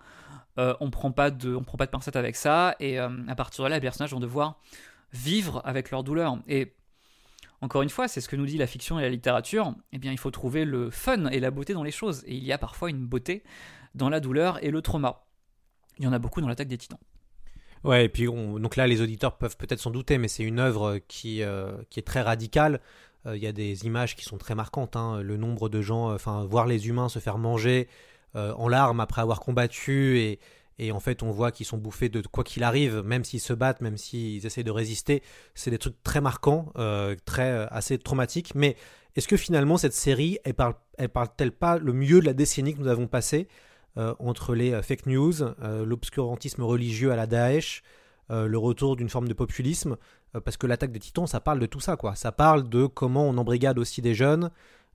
Euh, on prend pas de, on prend pas de pincettes avec ça, et euh, à partir de là, les personnages vont devoir vivre avec leur douleur. Et encore une fois, c'est ce que nous dit la fiction et la littérature. Eh bien, il faut trouver le fun et la beauté dans les choses, et il y a parfois une beauté dans la douleur et le trauma. Il y en a beaucoup dans l'attaque des Titans. Ouais, et puis donc là, les auditeurs peuvent peut-être s'en douter, mais c'est une œuvre qui, qui est très radicale. Il y a des images qui sont très marquantes. hein. Le nombre de gens, enfin, voir les humains se faire manger en larmes après avoir combattu et, et en fait on voit qu'ils sont bouffés de quoi qu'il arrive, même s'ils se battent, même s'ils essaient de résister. C'est des trucs très marquants, très assez traumatiques. Mais est-ce que finalement cette série, elle parle, elle parle-t-elle pas le mieux de la décennie que nous avons passée entre les fake news, l'obscurantisme religieux à la Daesh, le retour d'une forme de populisme? Parce que l'attaque des titans, ça parle de tout ça, quoi. Ça parle de comment on embrigade aussi des jeunes,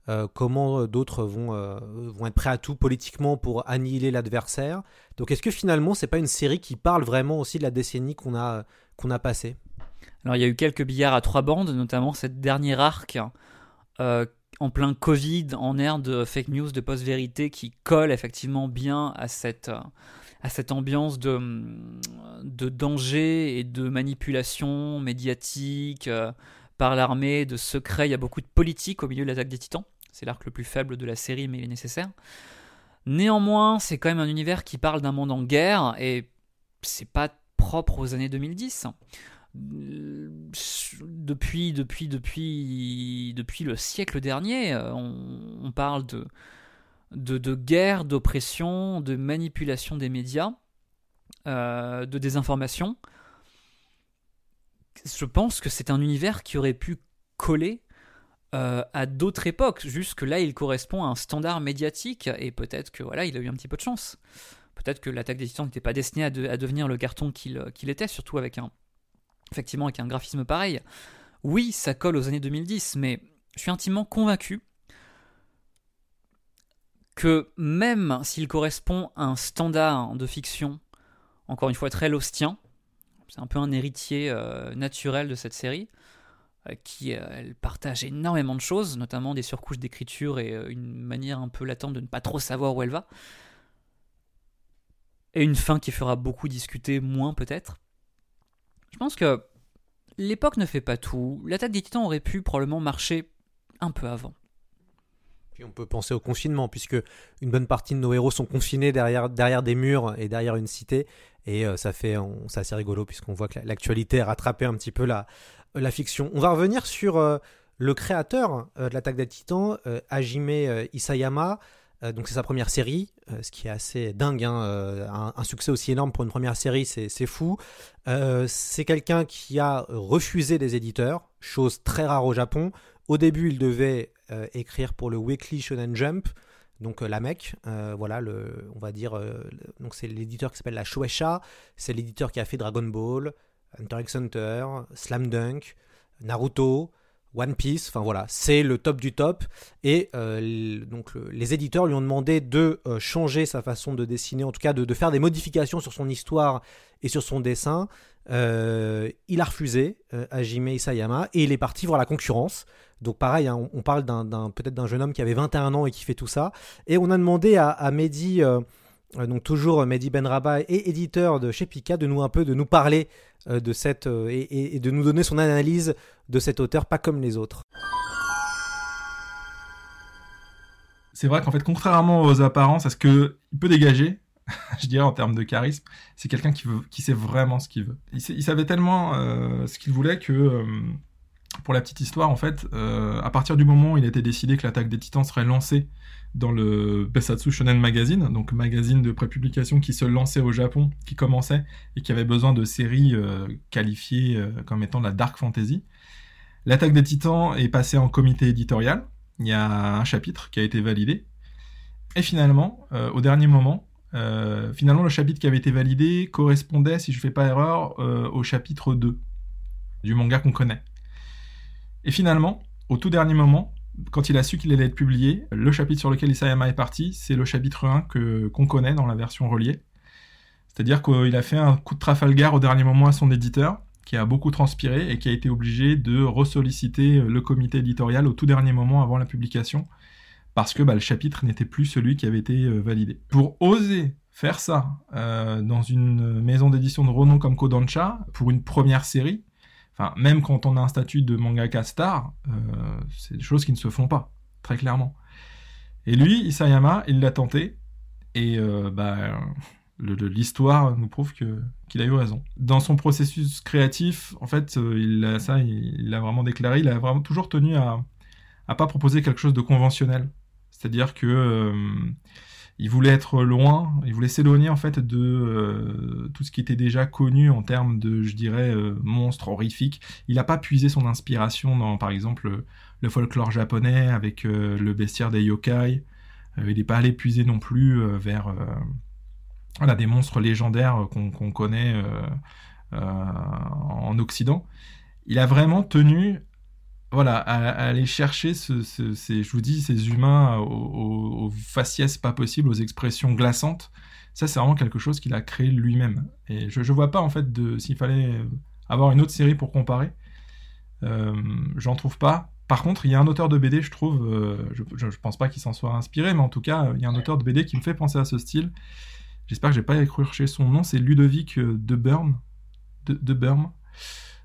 euh, comment d'autres vont, euh, vont être prêts à tout politiquement pour annihiler l'adversaire. Donc est-ce que finalement, c'est pas une série qui parle vraiment aussi de la décennie qu'on a, qu'on a passée? Alors il y a eu quelques billards à trois bandes, notamment cette dernière arc. Euh, en plein Covid, en ère de fake news, de post-vérité, qui colle effectivement bien à cette, à cette ambiance de, danger et de manipulation médiatique euh, par l'armée, de secret. Il y a beaucoup de politique au milieu de l'attaque des titans. C'est l'arc le plus faible de la série, mais il est nécessaire. Néanmoins, c'est quand même un univers qui parle d'un monde en guerre, et c'est pas propre aux années 2010 depuis, depuis, depuis, depuis le siècle dernier, on, on parle de, de, guerre, d'oppression, de manipulation des médias, euh, de désinformation. Je pense que c'est un univers qui aurait pu coller euh, à d'autres époques. Juste que là, il correspond à un standard médiatique et peut-être que voilà, il a eu un petit peu de chance. Peut-être que l'attaque des Titans n'était pas destinée à, de, à, devenir le carton qu'il qu'il était, surtout avec un, effectivement avec un graphisme pareil. Oui, ça colle aux années 2010, mais je suis intimement convaincu que même s'il correspond à un standard de fiction, encore une fois très lostien, c'est un peu un héritier euh, naturel de cette série, euh, qui euh, partage énormément de choses, notamment des surcouches d'écriture et une manière un peu latente de ne pas trop savoir où elle va, et une fin qui fera beaucoup discuter, moins peut-être. Je pense que l'époque ne fait pas tout. L'attaque des titans aurait pu probablement marcher un peu avant. Puis on peut penser au confinement, puisque une bonne partie de nos héros sont confinés derrière, derrière des murs et derrière une cité. Et euh, ça fait, c'est assez rigolo, puisqu'on voit que l'actualité a rattrapé un petit peu la, la fiction. On va revenir sur euh, le créateur euh, de l'attaque des titans, Hajime Isayama. donc c'est sa première série, ce qui est assez dingue. Hein, un, un, succès aussi énorme pour une première série, c'est fou. c'est quelqu'un qui a refusé des éditeurs, chose très rare au Japon. Au début, il devait euh, écrire pour le Weekly Shonen Jump, donc euh, la mec, euh, voilà, le, on va dire, donc c'est l'éditeur qui s'appelle la Shueisha, c'est l'éditeur qui a fait Dragon Ball, Hunter x Hunter, Slam Dunk, Naruto, One Piece, enfin voilà, c'est le top du top. Et euh, donc le, les éditeurs lui ont demandé de euh, changer sa façon de dessiner, en tout cas de, de, faire des modifications sur son histoire et sur son dessin. Euh, il a refusé, Hajime Isayama, et il est parti voir la concurrence. Donc pareil, hein, on, parle peut-être d'un jeune homme qui avait 21 ans et qui fait tout ça. Et on a demandé à, Mehdi donc toujours Mehdi Benraba et éditeur de chez Pika de nous un peu de nous parler de cette et, de nous donner son analyse de cet auteur pas comme les autres. C'est vrai qu'en fait contrairement aux apparences, à ce que il peut dégager, je dirais en termes de charisme, c'est quelqu'un qui veut qui sait vraiment ce qu'il veut. Il, savait tellement euh, ce qu'il voulait que euh, pour la petite histoire, en fait, euh, à partir du moment où il était décidé que l'attaque des Titans serait lancée dans le Besatsu Shonen Magazine, donc magazine de prépublication qui se lançait au Japon, qui commençait et qui avait besoin de séries euh, qualifiées euh, comme étant de la dark fantasy. L'attaque des Titans est passée en comité éditorial. Il y a un chapitre qui a été validé. Et finalement, au dernier moment, finalement le chapitre qui avait été validé correspondait, si je ne fais pas erreur, au chapitre 2 du manga qu'on connaît. Et finalement, au tout dernier moment, quand il a su qu'il allait être publié, le chapitre sur lequel Isayama est parti, c'est le chapitre 1 que, qu'on connaît dans la version reliée. C'est-à-dire qu'il a fait un coup de Trafalgar au dernier moment à son éditeur, qui a beaucoup transpiré et qui a été obligé de ressolliciter le comité éditorial au tout dernier moment avant la publication parce que bah, le chapitre n'était plus celui qui avait été euh, validé. Pour oser faire ça euh, dans une maison d'édition de renom comme Kodansha pour une première série, enfin même quand on a un statut de mangaka star, euh, c'est des choses qui ne se font pas très clairement. Et lui, Isayama, il l'a tenté et euh, bah, l'histoire nous prouve que qu'il a eu raison. Dans son processus créatif, en fait, euh, il a ça, il l'a vraiment déclaré, il a vraiment toujours tenu à à pas proposer quelque chose de conventionnel. C'est-à-dire que il voulait être loin, il voulait s'éloigner en fait de euh, tout ce qui était déjà connu en termes de, je dirais, euh, monstres horrifiques. Il n'a pas puisé son inspiration dans, par exemple, le folklore japonais avec le bestiaire des yokai. il n'est pas allé puiser non plus vers voilà, des monstres légendaires qu'on connaît en Occident. Il a vraiment tenu voilà, à, aller chercher, ce, ces, je vous dis, ces humains aux, faciès pas possibles, aux expressions glaçantes. Ça, c'est vraiment quelque chose qu'il a créé lui-même. Et je ne vois pas, en fait, de s'il fallait avoir une autre série pour comparer. Euh, J'en trouve pas. Par contre, il y a un auteur de BD, je trouve, euh, je, ne pense pas qu'il s'en soit inspiré, mais en tout cas, il y a un auteur de BD qui me fait penser à ce style. J'espère que j'ai pas chez son nom, c'est Ludovic euh, de Burn. De, de Burn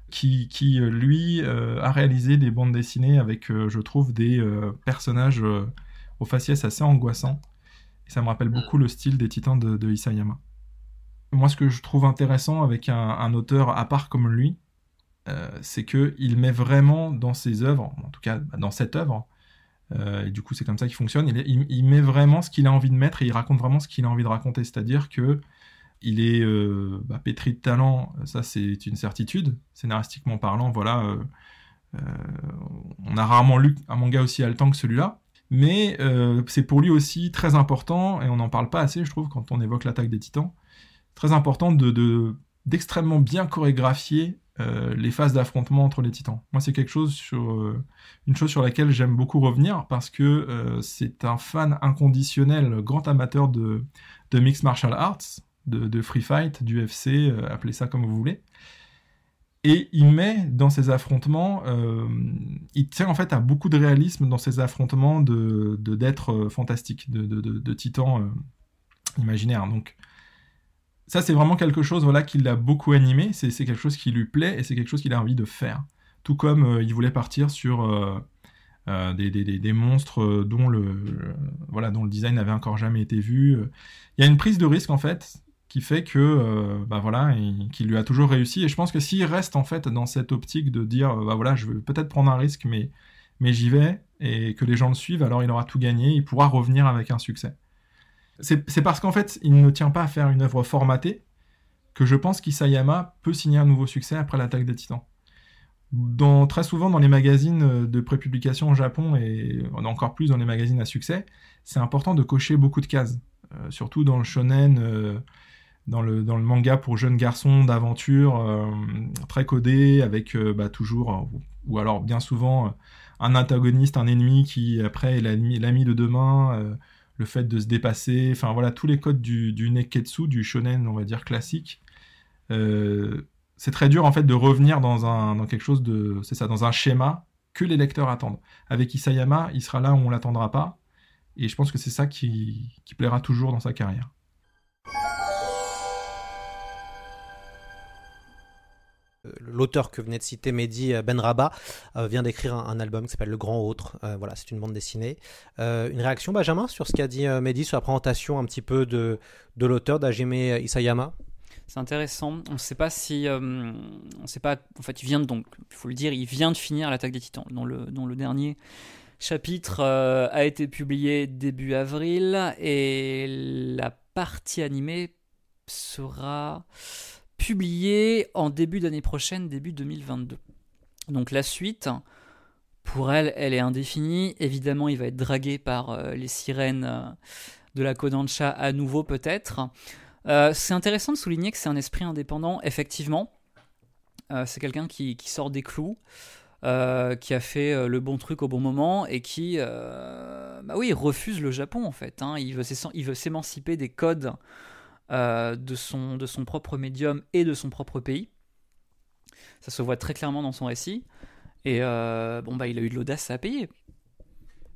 qui, qui euh, lui euh, a réalisé des bandes dessinées avec, euh, je trouve, des personnages au faciès assez angoissants. Et ça me rappelle beaucoup le style des titans de, Isayama. Moi, ce que je trouve intéressant avec un, auteur à part comme lui, c'est qu'il met vraiment dans ses œuvres, en tout cas dans cette œuvre, et du coup c'est comme ça qu'il fonctionne, il, il, met vraiment ce qu'il a envie de mettre et il raconte vraiment ce qu'il a envie de raconter. C'est-à-dire que il est euh, bah, pétri de talent, ça c'est une certitude, scénaristiquement parlant, voilà. Euh, euh, on a rarement lu un manga aussi haletant que celui-là, mais c'est pour lui aussi très important, et on n'en parle pas assez, je trouve, quand on évoque l'attaque des titans, très important de d'extrêmement bien chorégraphier les phases d'affrontement entre les titans. Moi, c'est quelque chose sur une chose sur laquelle j'aime beaucoup revenir parce que c'est un fan inconditionnel, grand amateur de, de mixed martial arts de, free fight, du FC, euh, appelez ça comme vous voulez. Et il met dans ses affrontements, euh, il tient en fait à beaucoup de réalisme dans ses affrontements de d'êtres euh, fantastiques, de, de, titans imaginaires. Donc ça c'est vraiment quelque chose voilà qui l'a beaucoup animé, c'est quelque chose qui lui plaît et c'est quelque chose qu'il a envie de faire. Tout comme il voulait partir sur des, des, monstres dont le, voilà dont le design n'avait encore jamais été vu. Il y a une prise de risque en fait qui fait que euh, bah voilà qui lui a toujours réussi et je pense que s'il reste en fait dans cette optique de dire bah voilà je veux peut-être prendre un risque mais mais j'y vais et que les gens le suivent alors il aura tout gagné il pourra revenir avec un succès c'est parce qu'en fait il ne tient pas à faire une œuvre formatée que je pense qu'Isayama peut signer un nouveau succès après l'attaque des Titans dans, très souvent dans les magazines de prépublication au Japon et encore plus dans les magazines à succès, c'est important de cocher beaucoup de cases. Euh, surtout dans le shonen, euh, dans le, manga pour jeunes garçons d'aventure, euh, très codé, avec euh, bah, toujours, euh, ou alors bien souvent, un antagoniste, un ennemi qui après est l'ami de demain, le fait de se dépasser, enfin voilà, tous les codes du, neketsu, du shonen, on va dire classique. c'est très dur en fait de revenir dans, un, quelque chose de, c'est ça, dans un schéma que les lecteurs attendent. Avec Isayama, il sera là où on l'attendra pas, et je pense que c'est ça qui plaira toujours dans sa carrière. L'auteur que venait de citer Mehdi euh, Benraba euh, vient d'écrire un, album qui s'appelle Le Grand Autre. voilà, c'est une bande dessinée. une réaction, Benjamin, sur ce qu'a dit Mehdi sur la présentation un petit peu de, de l'auteur d'Ajime Isayama? C'est intéressant. On ne sait pas si, on sait pas. En fait, il vient de, donc, il faut le dire, il vient de finir l'attaque des Titans, dont le, dont le dernier chapitre a été publié début avril et la partie animée sera publié en début d'année prochaine, début 2022. Donc la suite, pour elle, elle est indéfinie. Évidemment, il va être dragué par euh, les sirènes euh, de la Kodansha à nouveau peut-être. Euh, c'est intéressant de souligner que c'est un esprit indépendant, effectivement. c'est quelqu'un qui, sort des clous, qui a fait le bon truc au bon moment et qui, bah oui, refuse le Japon en fait. Hein. Il veut s'émanciper des codes euh, de, son, de son propre médium et de son propre pays. Ça se voit très clairement dans son récit. Et euh, bon, bah, il a eu de l'audace à payer.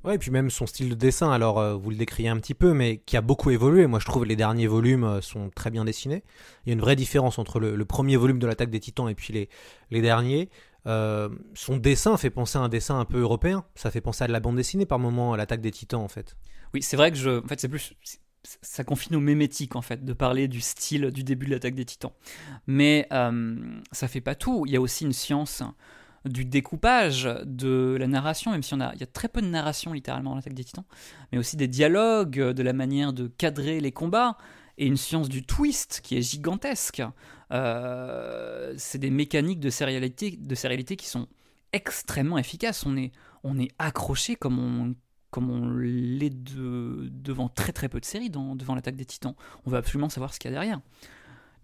Ouais, et puis même son style de dessin, alors euh, vous le décriez un petit peu, mais qui a beaucoup évolué. Moi, je trouve les derniers volumes euh, sont très bien dessinés. Il y a une vraie différence entre le, le premier volume de l'attaque des titans et puis les, les derniers. Euh, son dessin fait penser à un dessin un peu européen. Ça fait penser à de la bande dessinée par moment, à l'attaque des titans, en fait. Oui, c'est vrai que je. En fait, c'est plus. Ça confine au mémétique, en fait, de parler du style du début de l'attaque des titans. Mais euh, ça fait pas tout. Il y a aussi une science du découpage de la narration, même si on a, il y a très peu de narration littéralement dans l'attaque des titans, mais aussi des dialogues, de la manière de cadrer les combats, et une science du twist qui est gigantesque. Euh, c'est des mécaniques de sérialité, de qui sont extrêmement efficaces. On est, on est accroché comme on, comme on l'est de- devant très très peu de séries devant l'attaque des titans. On veut absolument savoir ce qu'il y a derrière.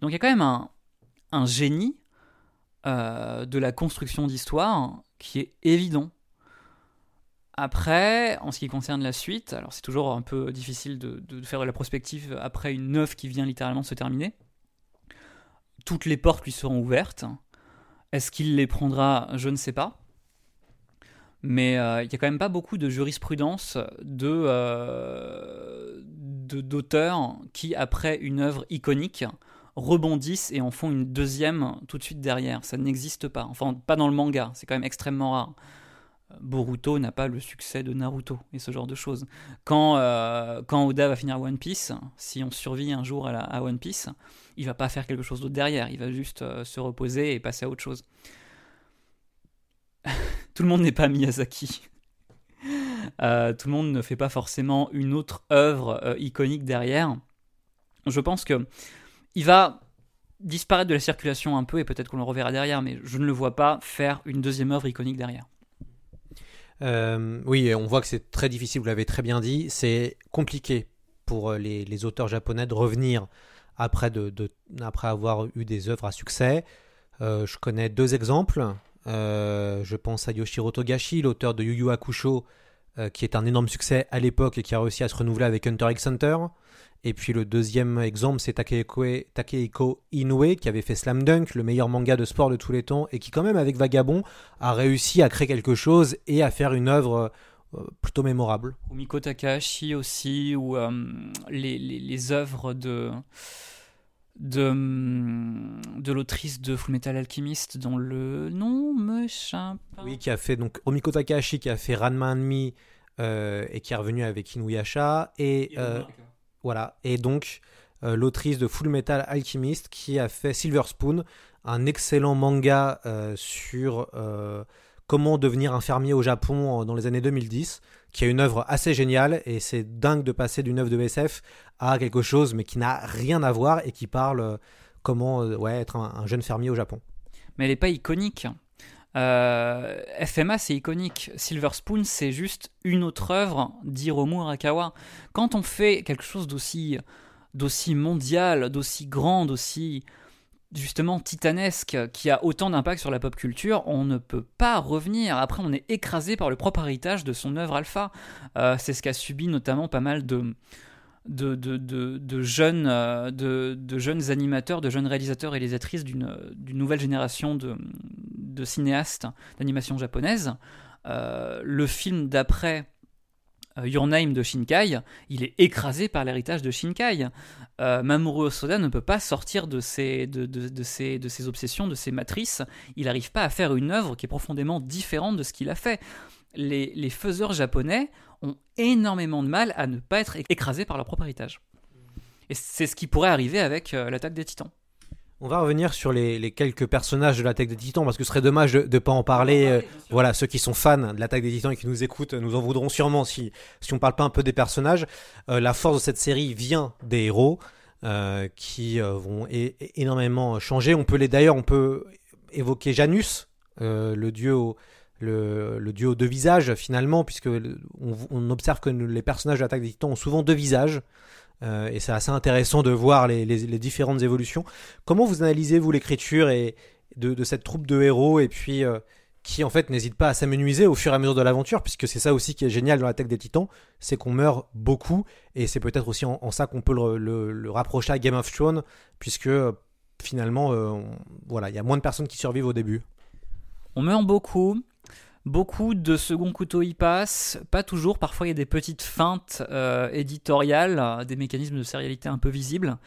Donc il y a quand même un, génie euh, de la construction d'histoire qui est évident. Après, en ce qui concerne la suite, alors c'est toujours un peu difficile de, de faire de la prospective après une œuvre qui vient littéralement se terminer. Toutes les portes lui seront ouvertes. Est-ce qu'il les prendra? Je ne sais pas. Mais euh, il n'y a quand même pas beaucoup de jurisprudence de, euh, de- d'auteurs qui, après une œuvre iconique, rebondissent et en font une deuxième tout de suite derrière. Ça n'existe pas. Enfin, pas dans le manga. C'est quand même extrêmement rare. Boruto n'a pas le succès de Naruto et ce genre de choses. Quand, euh, Oda va finir One Piece, si on survit un jour à, One Piece, il va pas faire quelque chose d'autre derrière. Il va juste se reposer et passer à autre chose. tout le monde n'est pas Miyazaki. Euh, tout le monde ne fait pas forcément une autre œuvre euh, iconique derrière. Je pense que il va disparaître de la circulation un peu et peut-être qu'on le reverra derrière, mais je ne le vois pas faire une deuxième œuvre iconique derrière. Euh, oui, on voit que c'est très difficile, vous l'avez très bien dit. C'est compliqué pour les, auteurs japonais de revenir après, de, après avoir eu des œuvres à succès. Je connais deux exemples. Euh, je pense à Yoshiro Togashi, l'auteur de Yu Yu Hakusho, euh, qui est un énorme succès à l'époque et qui a réussi à se renouveler avec Hunter x Hunter. Et puis le deuxième exemple, c'est Takehiko, Inoue, qui avait fait Slam Dunk, le meilleur manga de sport de tous les temps, et qui quand même, avec Vagabond, a réussi à créer quelque chose et à faire une œuvre euh, plutôt mémorable. Miko Takahashi aussi, ou les œuvres de, de, de l'autrice de Fullmetal Alchemist dont le nom me chape. Oui, qui a fait donc Omiko Takahashi, qui a fait Ranma and Me, euh, et qui est revenu avec Inuyasha, et euh, voilà, et donc euh, l'autrice de Full Metal Alchemist, qui a fait Silver Spoon, un excellent manga euh, sur euh, comment devenir un fermier au Japon dans les années 2010, qui est une œuvre assez géniale, et c'est dingue de passer d'une œuvre de SF à quelque chose, mais qui n'a rien à voir et qui parle euh, comment euh, ouais, être un- un jeune fermier au Japon. Mais elle n'est pas iconique. Euh, FMA, c'est iconique. Silver Spoon, c'est juste une autre œuvre d'Hiromu Arakawa. Quand on fait quelque chose d'aussi, d'aussi mondial, d'aussi grand, d'aussi justement titanesque, qui a autant d'impact sur la pop culture, on ne peut pas revenir. Après, on est écrasé par le propre héritage de son œuvre alpha. Euh, c'est ce qu'a subi notamment pas mal euh, de, jeunes animateurs, de jeunes réalisateurs et réalisatrices d'une d'une nouvelle génération de, cinéastes d'animation japonaise. Euh, le film d'après Your Name de Shinkai, il est écrasé par l'héritage de Shinkai. Euh, Mamoru Osoda ne peut pas sortir de ses obsessions, de ses matrices. Il n'arrive pas à faire une œuvre qui est profondément différente de ce qu'il a fait. Les, les faiseurs japonais ont énormément de mal à ne pas être écrasés par leur propre héritage. Et c'est ce qui pourrait arriver avec euh, l'attaque des titans. On va revenir sur les, les quelques personnages de l'attaque des titans parce que ce serait dommage de ne pas en parler. Euh, voilà, ceux qui sont fans de l'attaque des titans et qui nous écoutent nous en voudront sûrement si, si on parle pas un peu des personnages. Euh, la force de cette série vient des héros euh, qui vont énormément changer. On peut les d'ailleurs, on peut évoquer Janus, le dieu au, le, aux deux visages finalement, puisque on observe que les personnages de l'attaque des titans ont souvent deux visages. Euh, et c'est assez intéressant de voir les, différentes évolutions. Comment vous analysez, vous, l'écriture et de, cette troupe de héros et puis euh, qui, en fait, n'hésite pas à s'amenuiser au fur et à mesure de l'aventure, puisque c'est ça aussi qui est génial dans l'attaque des titans, c'est qu'on meurt beaucoup et c'est peut-être aussi en, ça qu'on peut le, rapprocher à Game of Thrones, puisque euh, finalement, voilà, il y a moins de personnes qui survivent au début. On meurt beaucoup. Beaucoup de second couteau y passent, pas toujours, parfois il y a des petites feintes euh, éditoriales, des mécanismes de sérialité un peu visibles.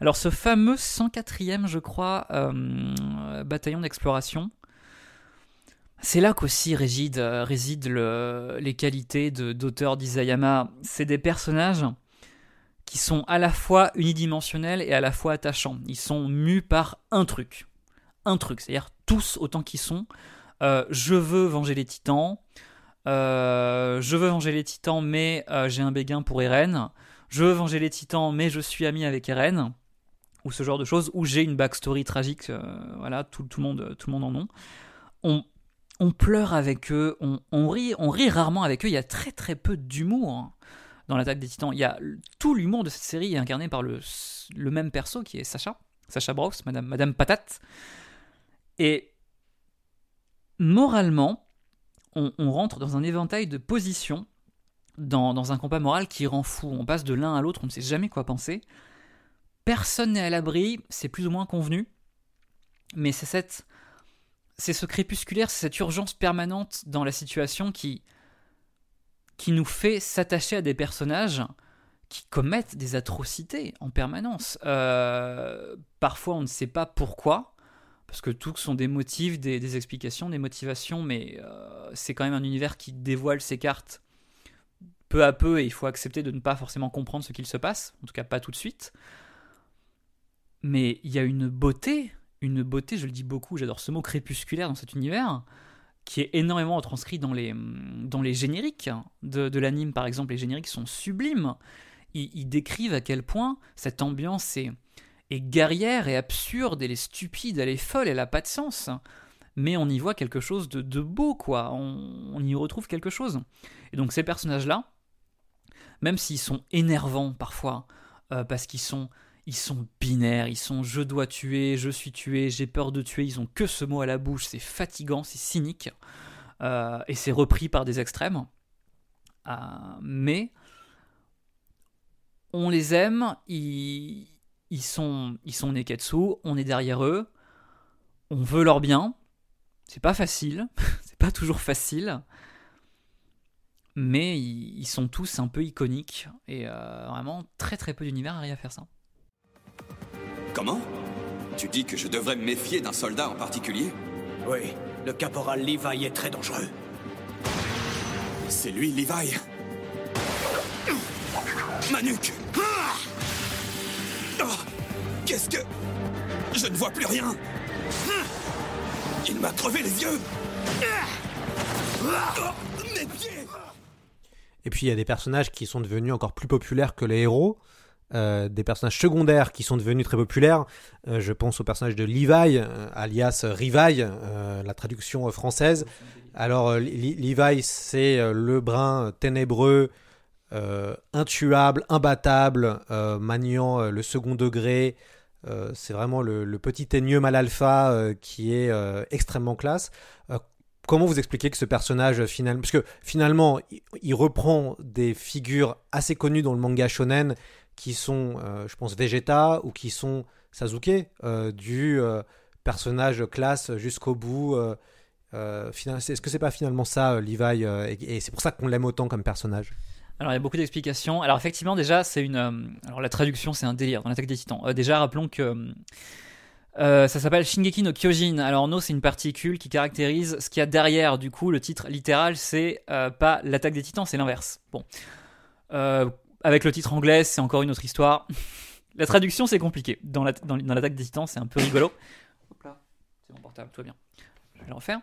Alors ce fameux 104e, je crois, euh, bataillon d'exploration, c'est là qu'aussi euh, résident le- les qualités d'auteur d'Isayama. C'est des personnages qui sont à la fois unidimensionnels et à la fois attachants. Ils sont mus par un truc. Un truc, c'est-à-dire tous autant qu'ils sont. Euh, je veux venger les titans. Euh, je veux venger les titans, mais euh, j'ai un béguin pour Eren. Je veux venger les titans, mais je suis ami avec Eren. Ou ce genre de choses, où j'ai une backstory tragique. voilà, tout, le monde, tout le monde en ont. On, on pleure avec eux, on, on rit, on rit rarement avec eux. Il y a très très peu d'humour dans l'attaque des titans. Il y a tout l'humour de cette série est incarné par le, le même perso qui est Sacha, Sacha Brooks, Madame, Madame Patate. Et moralement, on, rentre dans un éventail de positions dans, dans un combat moral qui rend fou. On passe de l'un à l'autre, on ne sait jamais quoi penser. Personne n'est à l'abri, c'est plus ou moins convenu. Mais c'est cette, c'est ce crépusculaire, c'est cette urgence permanente dans la situation qui, qui nous fait s'attacher à des personnages qui commettent des atrocités en permanence. Euh, parfois, on ne sait pas pourquoi, parce que tout sont des motifs, des, explications, des motivations, mais euh, c'est quand même un univers qui dévoile ses cartes peu à peu, et il faut accepter de ne pas forcément comprendre ce qu'il se passe, en tout cas pas tout de suite. Mais il y a une beauté, une beauté, je le dis beaucoup, j'adore ce mot crépusculaire dans cet univers, qui est énormément retranscrit dans les, dans les génériques de, de l'anime, par exemple. Les génériques sont sublimes. Ils décrivent à quel point cette ambiance est, est guerrière et absurde, elle est stupide, elle est folle, elle n'a pas de sens. Mais on y voit quelque chose de, de beau, quoi. On, on y retrouve quelque chose. Et donc ces personnages-là, même s'ils sont énervants parfois, euh, parce qu'ils sont, ils sont binaires, ils sont je dois tuer, je suis tué, j'ai peur de tuer, ils ont que ce mot à la bouche, c'est fatigant, c'est cynique, euh, et c'est repris par des extrêmes. Euh, mais on les aime, ils, ils sont, ils sont neketsu, on est derrière eux, on veut leur bien. C'est pas facile, c'est pas toujours facile, mais ils, ils sont tous un peu iconiques et euh, vraiment très très peu d'univers arrivent à faire ça. Comment? Tu dis que je devrais me méfier d'un soldat en particulier? Oui, le caporal Levi est très dangereux. C'est lui, Levi? Ma nuque Oh, Qu'est-ce que... Je ne vois plus rien Il m'a crevé les yeux Mes pieds Et puis il y a des personnages qui sont devenus encore plus populaires que les héros. euh, des personnages secondaires qui sont devenus très populaires. Euh, je pense au personnage de Levi, euh, alias Rivaille, la traduction française. Alors Levi, c'est le brin ténébreux, intuable, imbattable, euh, maniant euh, le second degré. Euh, c'est vraiment le, petit teigneux mal alpha euh, qui est euh, extrêmement classe. Euh, comment vous expliquez que ce personnage finalement, parce que finalement, il, reprend des figures assez connues dans le manga shonen qui sont, euh, je pense, Vegeta ou qui sont Sasuke, euh, du euh, personnage classe jusqu'au bout. euh, euh, Est-ce que c'est pas finalement ça, euh, Levi, euh, et c'est pour ça qu'on l'aime autant comme personnage? Alors il y a beaucoup d'explications. Alors effectivement déjà c'est une... euh, alors la traduction c'est un délire dans l'attaque des titans. Euh, déjà rappelons que... euh, ça s'appelle Shingeki no Kyojin. Alors no c'est une particule qui caractérise ce qu'il y a derrière. Du coup le titre littéral c'est pas l'attaque des titans, c'est l'inverse. Bon. Avec le titre anglais c'est encore une autre histoire. la traduction c'est compliqué. Dans la- dans- dans l'attaque des titans c'est un peu rigolo. Hop là, c'est mon portable, tout va bien. Je vais le refaire.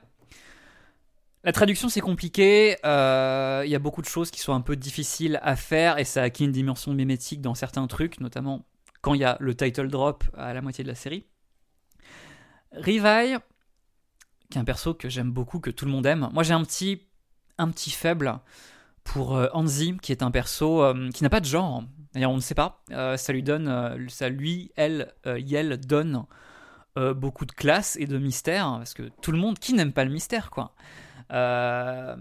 La traduction c'est compliqué, euh, il y a beaucoup de choses qui sont un peu difficiles à faire et ça a acquis une dimension mimétique dans certains trucs, notamment quand il y a le title drop à la moitié de la série. Rivai, qui est un perso que j'aime beaucoup, que tout le monde aime. Moi j'ai un petit, un petit faible pour euh, Hanzi, qui est un perso euh, qui n'a pas de genre. D'ailleurs on ne sait pas. Ça lui donne, ça lui, elle, Yel donne beaucoup de classe et de mystère, parce que tout le monde, qui n'aime pas le mystère quoi euh,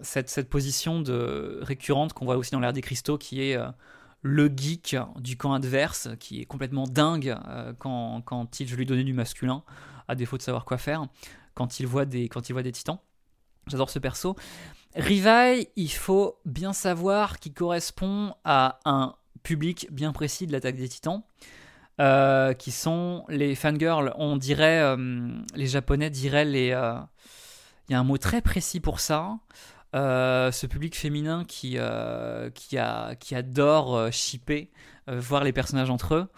cette, cette position de récurrente qu'on voit aussi dans l'ère des cristaux qui est euh, le geek du camp adverse qui est complètement dingue euh, quand, quand il, je lui donnais du masculin, à défaut de savoir quoi faire, quand il voit des, quand il voit des titans. J'adore ce perso. Rivai, il faut bien savoir qu'il correspond à un public bien précis de l'attaque des titans. qui sont les fangirls. On dirait, les japonais diraient les. Il y a un mot très précis pour ça. Euh, ce public féminin qui, euh, adore euh, shipper, voir les personnages entre eux.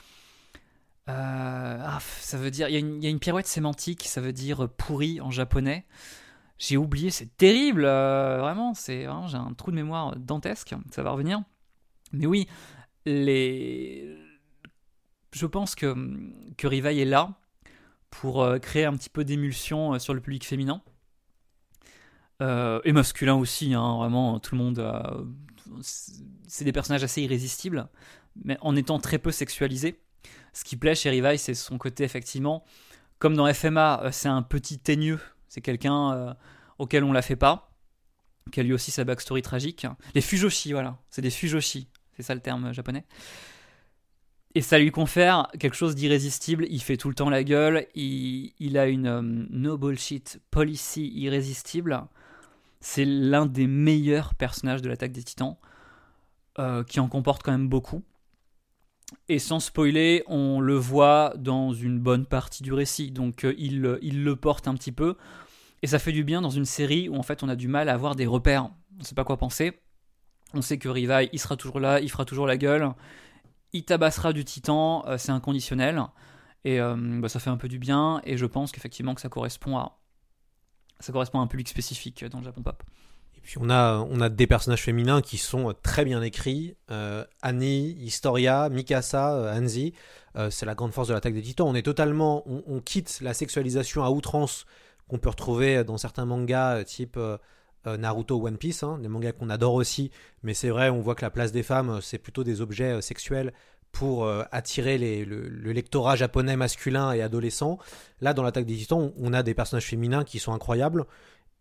Ah, ça veut dire, il y, a une- pirouette sémantique, ça veut dire pourri en japonais. J'ai oublié, c'est terrible, vraiment, c'est j'ai un trou de mémoire dantesque, ça va revenir. Mais oui, les, je pense que, que Rivai est là pour créer un petit peu d'émulsion sur le public féminin. Euh, et masculin aussi, hein, vraiment, tout le monde. c'est des personnages assez irrésistibles, mais en étant très peu sexualisés. Ce qui plaît chez Rivai, c'est son côté, effectivement, comme dans FMA, euh, c'est un petit teigneux, c'est quelqu'un euh, auquel on la fait pas, qui a lui aussi sa backstory tragique. Les Fujoshi, voilà, c'est des Fujoshi, c'est ça le terme japonais. Et ça lui confère quelque chose d'irrésistible. Il fait tout le temps la gueule. Il, a une euh, no bullshit policy irrésistible. C'est l'un des meilleurs personnages de l'attaque des titans, euh, qui en comporte quand même beaucoup. Et sans spoiler, on le voit dans une bonne partie du récit. Donc euh, il, il le porte un petit peu. Et ça fait du bien dans une série où en fait on a du mal à avoir des repères. On ne sait pas quoi penser. On sait que Rivai, il sera toujours là, il fera toujours la gueule il tabassera du titan, euh, c'est inconditionnel. Et euh, bah, ça fait un peu du bien. Et je pense qu'effectivement que ça correspond à ça correspond à un public spécifique dans le Japon pop. Et puis on a, on a des personnages féminins qui sont très bien écrits. Euh, Annie, Historia, Mikasa, euh, Hanzi. Euh, c'est la grande force de l'attaque des titans. On est totalement. On, quitte la sexualisation à outrance qu'on peut retrouver dans certains mangas euh, type. euh, euh, Naruto, One Piece, hein, des mangas qu'on adore aussi, mais c'est vrai, on voit que la place des femmes, euh, c'est plutôt des objets euh, sexuels pour euh, attirer le, le lectorat japonais masculin et adolescent. Là, dans l'attaque des titans, on a des personnages féminins qui sont incroyables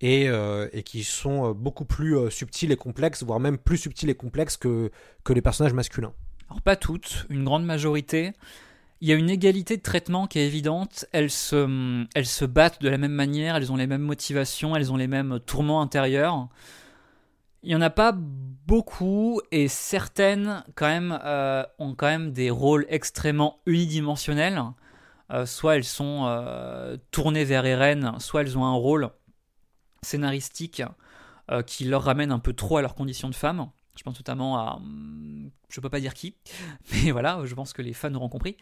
et, euh, et qui sont euh, beaucoup plus subtils et complexes, voire même plus subtils et complexes que, que les personnages masculins. Alors pas toutes, une grande majorité. Il y a une égalité de traitement qui est évidente. Elles se, elles se battent de la même manière, elles ont les mêmes motivations, elles ont les mêmes tourments intérieurs. Il n'y en a pas beaucoup et certaines quand même euh, ont quand même des rôles extrêmement unidimensionnels. Euh, soit elles sont euh, tournées vers Eren, soit elles ont un rôle scénaristique qui leur ramène un peu trop à leurs conditions de femmes. Je pense notamment à. hum, Je peux pas dire qui, mais voilà, je pense que les fans auront compris.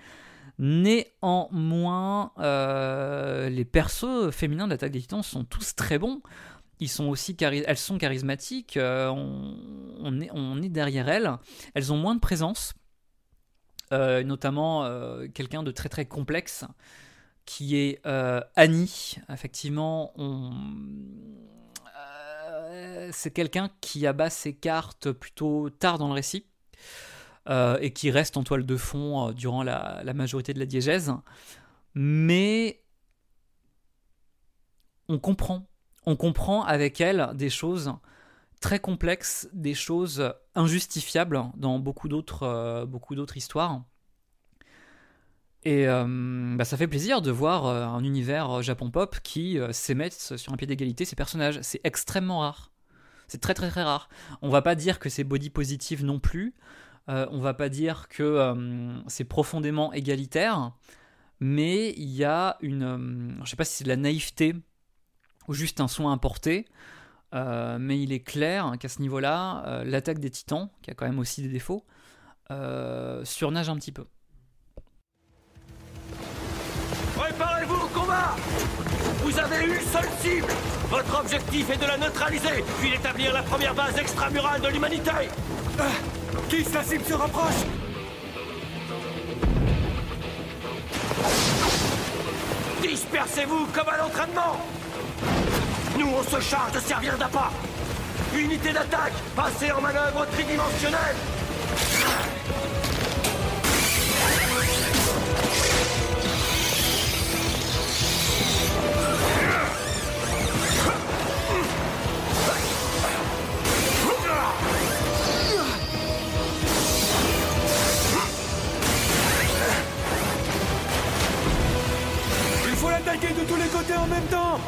Néanmoins, les persos féminins de l'attaque des titans sont tous très bons. Ils sont aussi elles sont charismatiques, euh, on, est, on est derrière elles. Elles ont moins de présence, euh, notamment euh, quelqu'un de très très complexe qui est Annie. Effectivement, c'est quelqu'un qui abat ses cartes plutôt tard dans le récit et qui reste en toile de fond durant la, la majorité de la diégèse. Mais on comprend, on comprend avec elle des choses très complexes, des choses injustifiables dans beaucoup d'autres euh, histoires. Et euh, bah, ça fait plaisir de voir euh, un univers Japon pop qui s'émet sur un pied d'égalité ses personnages. C'est extrêmement rare. C'est très très très rare. On va pas dire que c'est body positive non plus. On va pas dire que c'est profondément égalitaire. Mais il y a une. je sais pas si c'est de la naïveté ou juste un soin importé. euh, mais il est clair qu'à ce niveau-là, euh, l'attaque des titans, qui a quand même aussi des défauts, euh, surnage un petit peu. Préparez-vous au combat! Vous avez une seule cible! Votre objectif est de la neutraliser, puis d'établir la première base extramurale de l'humanité! Ah, Qui la cible se rapproche! Dispersez-vous comme à l'entraînement nous, on se charge de servir d'appât. Unité d'attaque, passez en manœuvre tridimensionnelle. Il faut l'attaquer de tous les côtés en même temps.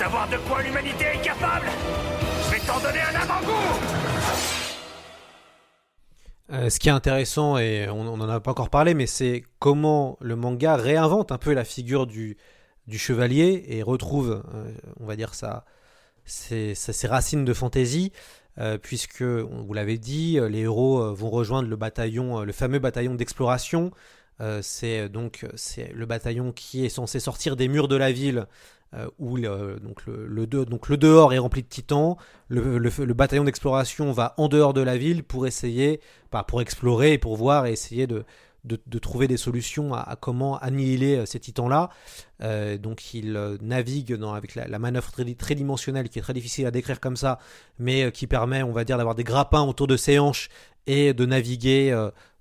Savoir de quoi l'humanité est capable Je vais t'en donner un avant-goût Euh, ce qui est intéressant, et on n'en a pas encore parlé, mais c'est comment le manga réinvente un peu la figure du, chevalier et retrouve, euh, on va dire, ses, racines de fantaisie, euh, puisque, vous l'avez dit, les héros vont rejoindre le bataillon, le fameux bataillon d'exploration. C'est donc c'est le bataillon qui est censé sortir des murs de la ville euh, où le, donc, le, donc le dehors est rempli de titans. Le, le- bataillon d'exploration va en dehors de la ville pour essayer, bah, pour explorer et pour voir et essayer de, de, de trouver des solutions à, comment annihiler euh, ces titans-là. Euh, donc il navigue dans, avec la, manœuvre tridimensionnelle qui est très difficile à décrire comme ça, mais qui permet, on va dire, d'avoir des grappins autour de ses hanches et de naviguer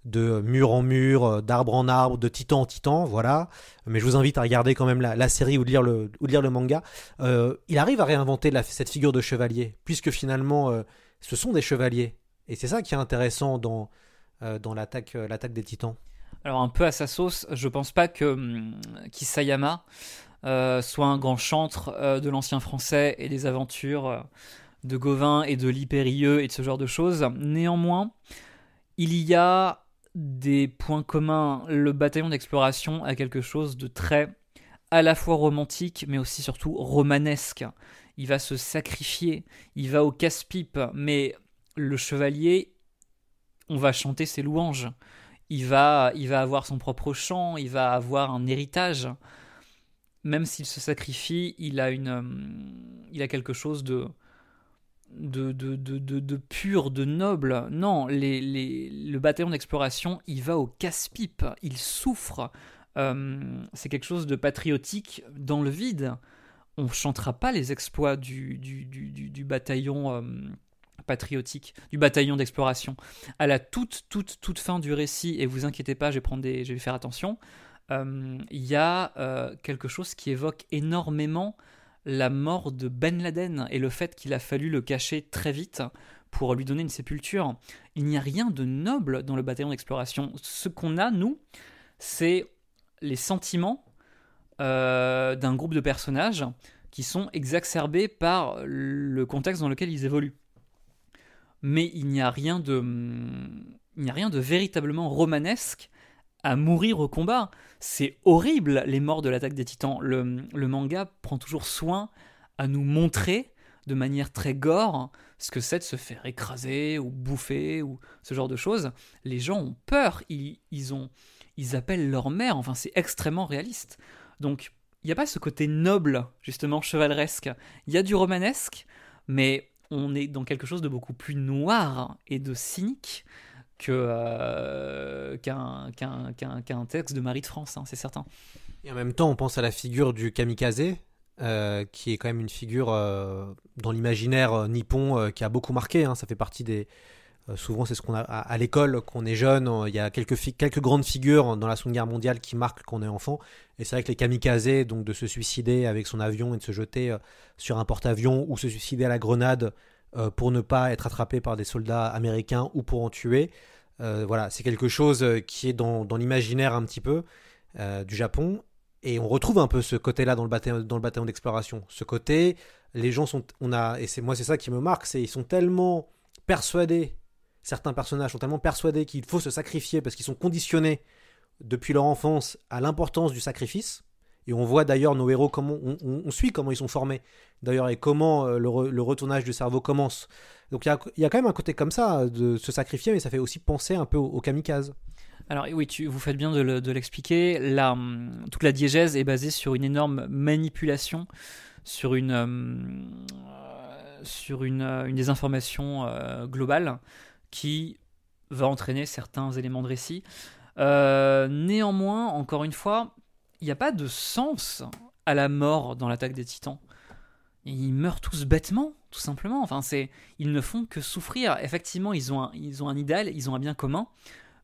de mur en mur, euh, d'arbre en arbre, de titan en titan, voilà. Mais je vous invite à regarder quand même la, série ou de lire le, ou lire le manga. Euh, il arrive à réinventer cette figure de chevalier, puisque finalement, euh, ce sont des chevaliers. Et c'est ça qui est intéressant dans, dans l'attaque l'attaque des titans. Alors un peu à sa sauce, je pense pas que hum, Kisayama soit un grand chantre de l'ancien français et des aventures de Gauvin et de l'Hypérieux et de ce genre de choses. Néanmoins, il y a des points communs. Le bataillon d'exploration a quelque chose de très à la fois romantique mais aussi surtout romanesque. Il va se sacrifier, il va au casse-pipe, mais le chevalier, on va chanter ses louanges il va, il va avoir son propre chant, il va avoir un héritage. Même s'il se sacrifie, il a, une, euh, il a quelque chose de, de, de, de, de, pur, de noble. Non, le bataillon d'exploration, il va au casse-pipe, il souffre. Euh, c'est quelque chose de patriotique dans le vide. On ne chantera pas les exploits du, du, du, bataillon euh, patriotique, du bataillon d'exploration. À la toute, toute, toute fin du récit, et vous inquiétez pas, je vais, prendre des, je vais faire attention, euh, il y a quelque chose qui évoque énormément la mort de Ben Laden et le fait qu'il a fallu le cacher très vite pour lui donner une sépulture. Il n'y a rien de noble dans le bataillon d'exploration. Ce qu'on a, nous, c'est les sentiments euh, d'un groupe de personnages qui sont exacerbés par le contexte dans lequel ils évoluent mais il n'y a rien de il n'y a rien de véritablement romanesque à mourir au combat. C'est horrible les morts de l'attaque des titans. Le, manga prend toujours soin à nous montrer de manière très gore ce que c'est de se faire écraser ou bouffer ou ce genre de choses. Les gens ont peur, ils, ils appellent leur mère, enfin c'est extrêmement réaliste. Donc il n'y a pas ce côté noble, justement chevaleresque. Il y a du romanesque, mais on est dans quelque chose de beaucoup plus noir et de cynique que euh, qu'un texte de Marie de France, hein, c'est certain. Et en même temps, on pense à la figure du kamikaze, euh, qui est quand même une figure euh, dans l'imaginaire euh, nippon qui a beaucoup marqué. Hein, ça fait partie des. souvent, c'est ce qu'on a à, l'école, qu'on est jeune. Il y a quelques, quelques grandes figures dans la Seconde Guerre mondiale qui marquent qu'on est enfant. Et c'est vrai que les kamikazes, donc de se suicider avec son avion et de se jeter sur un porte-avions ou se suicider à la grenade euh, pour ne pas être attrapé par des soldats américains ou pour en tuer. Euh, voilà, c'est quelque chose euh, qui est dans, l'imaginaire un petit peu du Japon. Et on retrouve un peu ce côté-là dans le bataillon, dans le bataillon d'exploration. Ce côté, les gens sont, on a, et c'est moi c'est ça qui me marque, c'est ils sont tellement persuadés, certains personnages sont tellement persuadés qu'il faut se sacrifier parce qu'ils sont conditionnés depuis leur enfance à l'importance du sacrifice. Et on voit d'ailleurs nos héros comment on, suit comment ils sont formés d'ailleurs et comment euh, le, re- le retournage du cerveau commence. Donc il y a, y a quand même un côté comme ça de se sacrifier, mais ça fait aussi penser un peu au, au kamikaze. Alors oui, tu, vous faites bien de, le- l'expliquer. La, hum, toute la diégèse est basée sur une énorme manipulation, sur une, hum, euh, sur une, euh, une désinformation euh, globale qui va entraîner certains éléments de récit. Euh, néanmoins, encore une fois, il n'y a pas de sens à la mort dans l'attaque des titans. Ils meurent tous bêtement, tout simplement. Enfin, c'est, ils ne font que souffrir. Effectivement, ils ont un, ils ont idéal, ils ont un bien commun,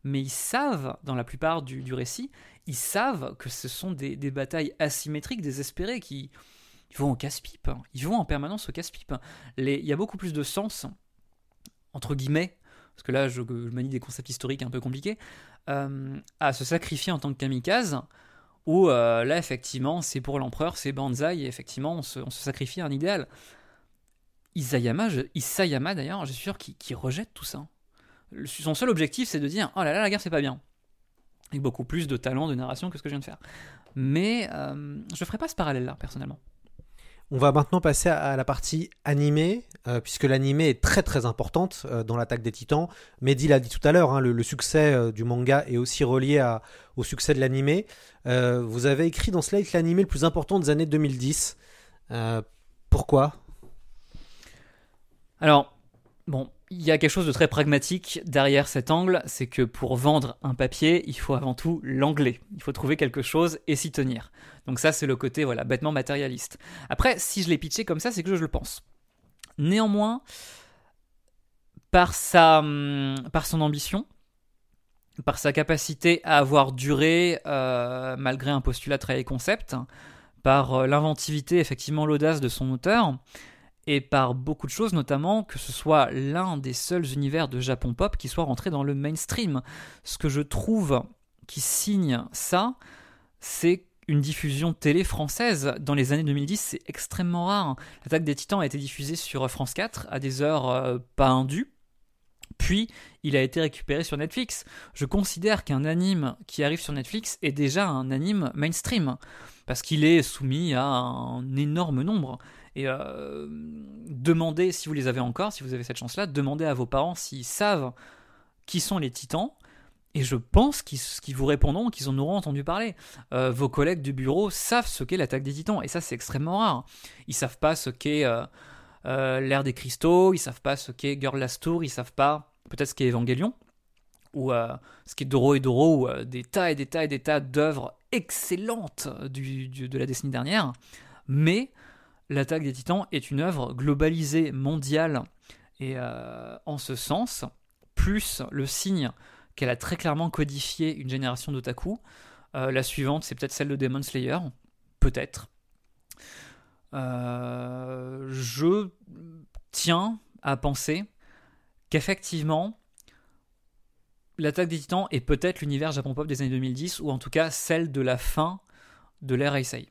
mais ils savent, dans la plupart du, récit, ils savent que ce sont des, batailles asymétriques, désespérées, qui vont au casse-pipe. Ils vont en permanence au casse-pipe. Il y a beaucoup plus de sens, entre guillemets, parce que là, je, je manie des concepts historiques un peu compliqués, euh, à se sacrifier en tant que kamikaze, où euh, là, effectivement, c'est pour l'empereur, c'est Banzai, effectivement, on se, sacrifie un idéal. Isayama, d'ailleurs, je suis sûr qu'il rejette tout ça. Son seul objectif, c'est de dire Oh là là, la guerre, c'est pas bien. Avec beaucoup plus de talent de narration que ce que je viens de faire. Mais euh, je ferai pas ce parallèle-là, personnellement. On va maintenant passer à la partie animée, euh, puisque l'animé est très très importante euh, dans l'attaque des titans. Mehdi l'a dit tout à l'heure, hein, le, succès euh, du manga est aussi relié au succès de l'animé. Vous avez écrit dans Slate l'animé le plus important des années 2010. Euh, pourquoi? Alors, bon, il y a quelque chose de très pragmatique derrière cet angle, c'est que pour vendre un papier, il faut avant tout l'anglais. Il faut trouver quelque chose et s'y tenir. Donc ça, c'est le côté, voilà, bêtement matérialiste. Après, si je l'ai pitché comme ça, c'est que je le pense. Néanmoins, par sa, hum, par son ambition, par sa capacité à avoir duré euh, malgré un postulat très concept, par euh, l'inventivité, effectivement l'audace de son auteur, et par beaucoup de choses, notamment que ce soit l'un des seuls univers de Japon pop qui soit rentré dans le mainstream. Ce que je trouve qui signe ça, c'est une diffusion télé française dans les années 2010, c'est extrêmement rare. L'attaque des titans a été diffusée sur France 4 à des heures euh, pas indues. Puis, il a été récupéré sur Netflix. Je considère qu'un anime qui arrive sur Netflix est déjà un anime mainstream, parce qu'il est soumis à un énorme nombre. Et euh, demandez, si vous les avez encore, si vous avez cette chance-là, demandez à vos parents s'ils savent qui sont les titans. Et je pense qu'ils vous répondront qu'ils en auront entendu parler. Euh, vos collègues du bureau savent ce qu'est l'attaque des titans, et ça c'est extrêmement rare. Ils savent pas ce qu'est euh, l'ère des cristaux, ils savent pas ce qu'est Girl Last Tour, ils savent pas peut-être ce qu'est Evangelion, ou ce qu'est Doro et Doro, ou des tas et des tas et des tas d'œuvres excellentes du- de la décennie dernière. Mais l'attaque des titans est une œuvre globalisée, mondiale, et euh, en ce sens, plus le signe qu'elle a très clairement codifié une génération d'otaku. Euh, la suivante, c'est peut-être celle de Demon Slayer, peut-être. Euh, je tiens à penser qu'effectivement, l'attaque des titans est peut-être l'univers Japon pop des années 2010, ou en tout cas celle de la fin de l'ère Heisei.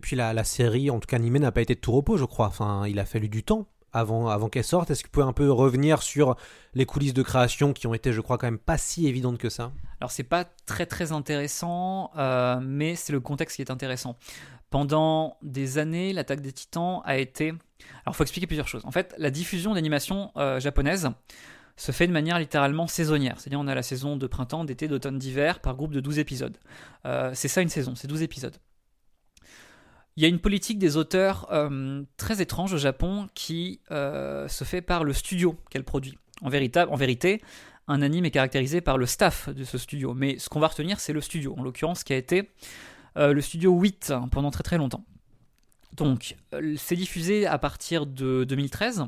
Et puis la, série, en tout cas animée, n'a pas été de tout repos, je crois. Enfin, il a fallu du temps avant, avant qu'elle sorte. Est-ce que vous pouvez un peu revenir sur les coulisses de création qui ont été, je crois, quand même pas si évidentes que ça? Alors c'est pas très très intéressant, euh, mais c'est le contexte qui est intéressant. Pendant des années, l'attaque des titans a été... Alors faut expliquer plusieurs choses. En fait, la diffusion d'animation euh, japonaise se fait de manière littéralement saisonnière. C'est-à-dire on a la saison de printemps, d'été, d'automne, d'hiver par groupe de 12 épisodes. Euh, c'est ça une saison, c'est 12 épisodes. Il y a une politique des auteurs euh, très étrange au Japon qui euh, se fait par le studio qu'elle produit. En, vérité, un anime est caractérisé par le staff de ce studio, mais ce qu'on va retenir, c'est le studio, en l'occurrence, qui a été euh, le studio 8 hein, pendant très très longtemps. Donc, c'est diffusé à partir de 2013.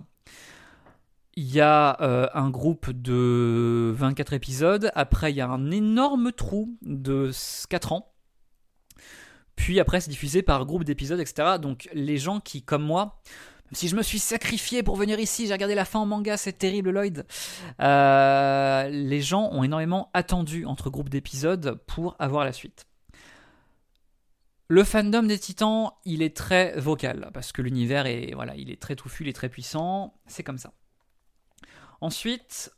Il y a un groupe de 24 épisodes. Après, il y a un énorme trou de 4 ans. Puis après, c'est diffusé par groupe d'épisodes, etc. Donc, les gens qui, comme moi, si je me suis sacrifié pour venir ici, j'ai regardé la fin en manga, c'est terrible, Lloyd. Euh, les gens ont énormément attendu entre groupes d'épisodes pour avoir la suite. Le fandom des Titans, il est très vocal parce que l'univers est voilà, il est très touffu, il est très puissant, c'est comme ça. Ensuite,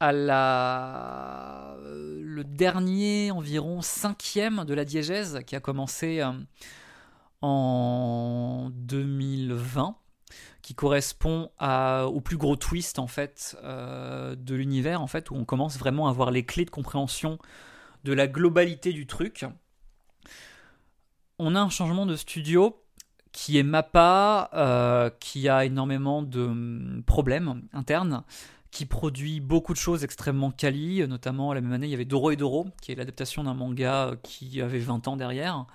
à la le dernier environ cinquième de la diégèse qui a commencé euh, en 2020 qui correspond au plus gros twist en fait euh, de l'univers en fait où on commence vraiment à avoir les clés de compréhension de la globalité du truc. On a un changement de studio qui est Mappa, euh, qui a énormément de hum, problèmes internes, qui produit beaucoup de choses extrêmement quali, notamment la même année il y avait Doro et Doro, qui est l'adaptation d'un manga qui avait 20 ans derrière.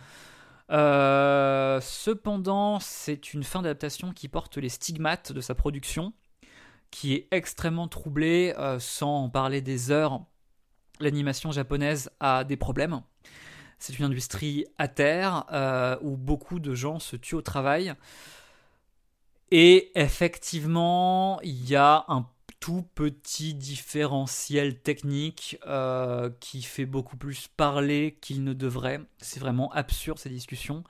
Euh, cependant, c'est une fin d'adaptation qui porte les stigmates de sa production, qui est extrêmement troublée, euh, sans en parler des heures. L'animation japonaise a des problèmes. C'est une industrie à terre euh, où beaucoup de gens se tuent au travail. Et effectivement, il y a un tout petit différentiel technique euh, qui fait beaucoup plus parler qu'il ne devrait. C'est vraiment absurde ces discussions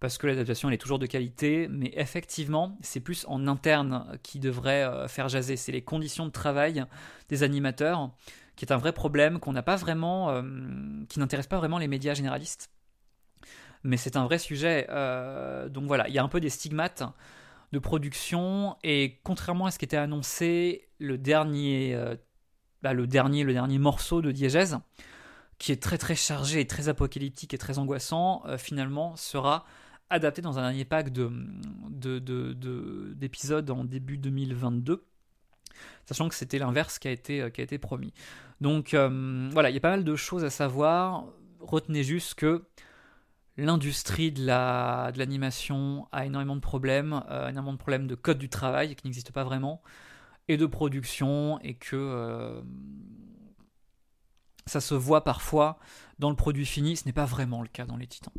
parce que l'adaptation elle est toujours de qualité, mais effectivement c'est plus en interne qui devrait euh, faire jaser. C'est les conditions de travail des animateurs qui est un vrai problème qu'on n'a pas vraiment, euh, qui n'intéresse pas vraiment les médias généralistes. Mais c'est un vrai sujet. donc voilà, il y a un peu des stigmates production et contrairement à ce qui était annoncé, le dernier, euh, bah, le dernier, le dernier morceau de Diégèse, qui est très très chargé et très apocalyptique et très angoissant, euh, finalement sera adapté dans un dernier pack de, d'épisodes en début 2022 sachant que c'était l'inverse qui a été, euh, qui a été promis. Donc voilà, il y a pas mal de choses à savoir. Retenez juste que l'industrie de la de l'animation a énormément de problèmes, euh, énormément de problèmes de code du travail qui n'existe pas vraiment et de production et que euh, ça se voit parfois dans le produit fini. Ce n'est pas vraiment le cas dans les Titans.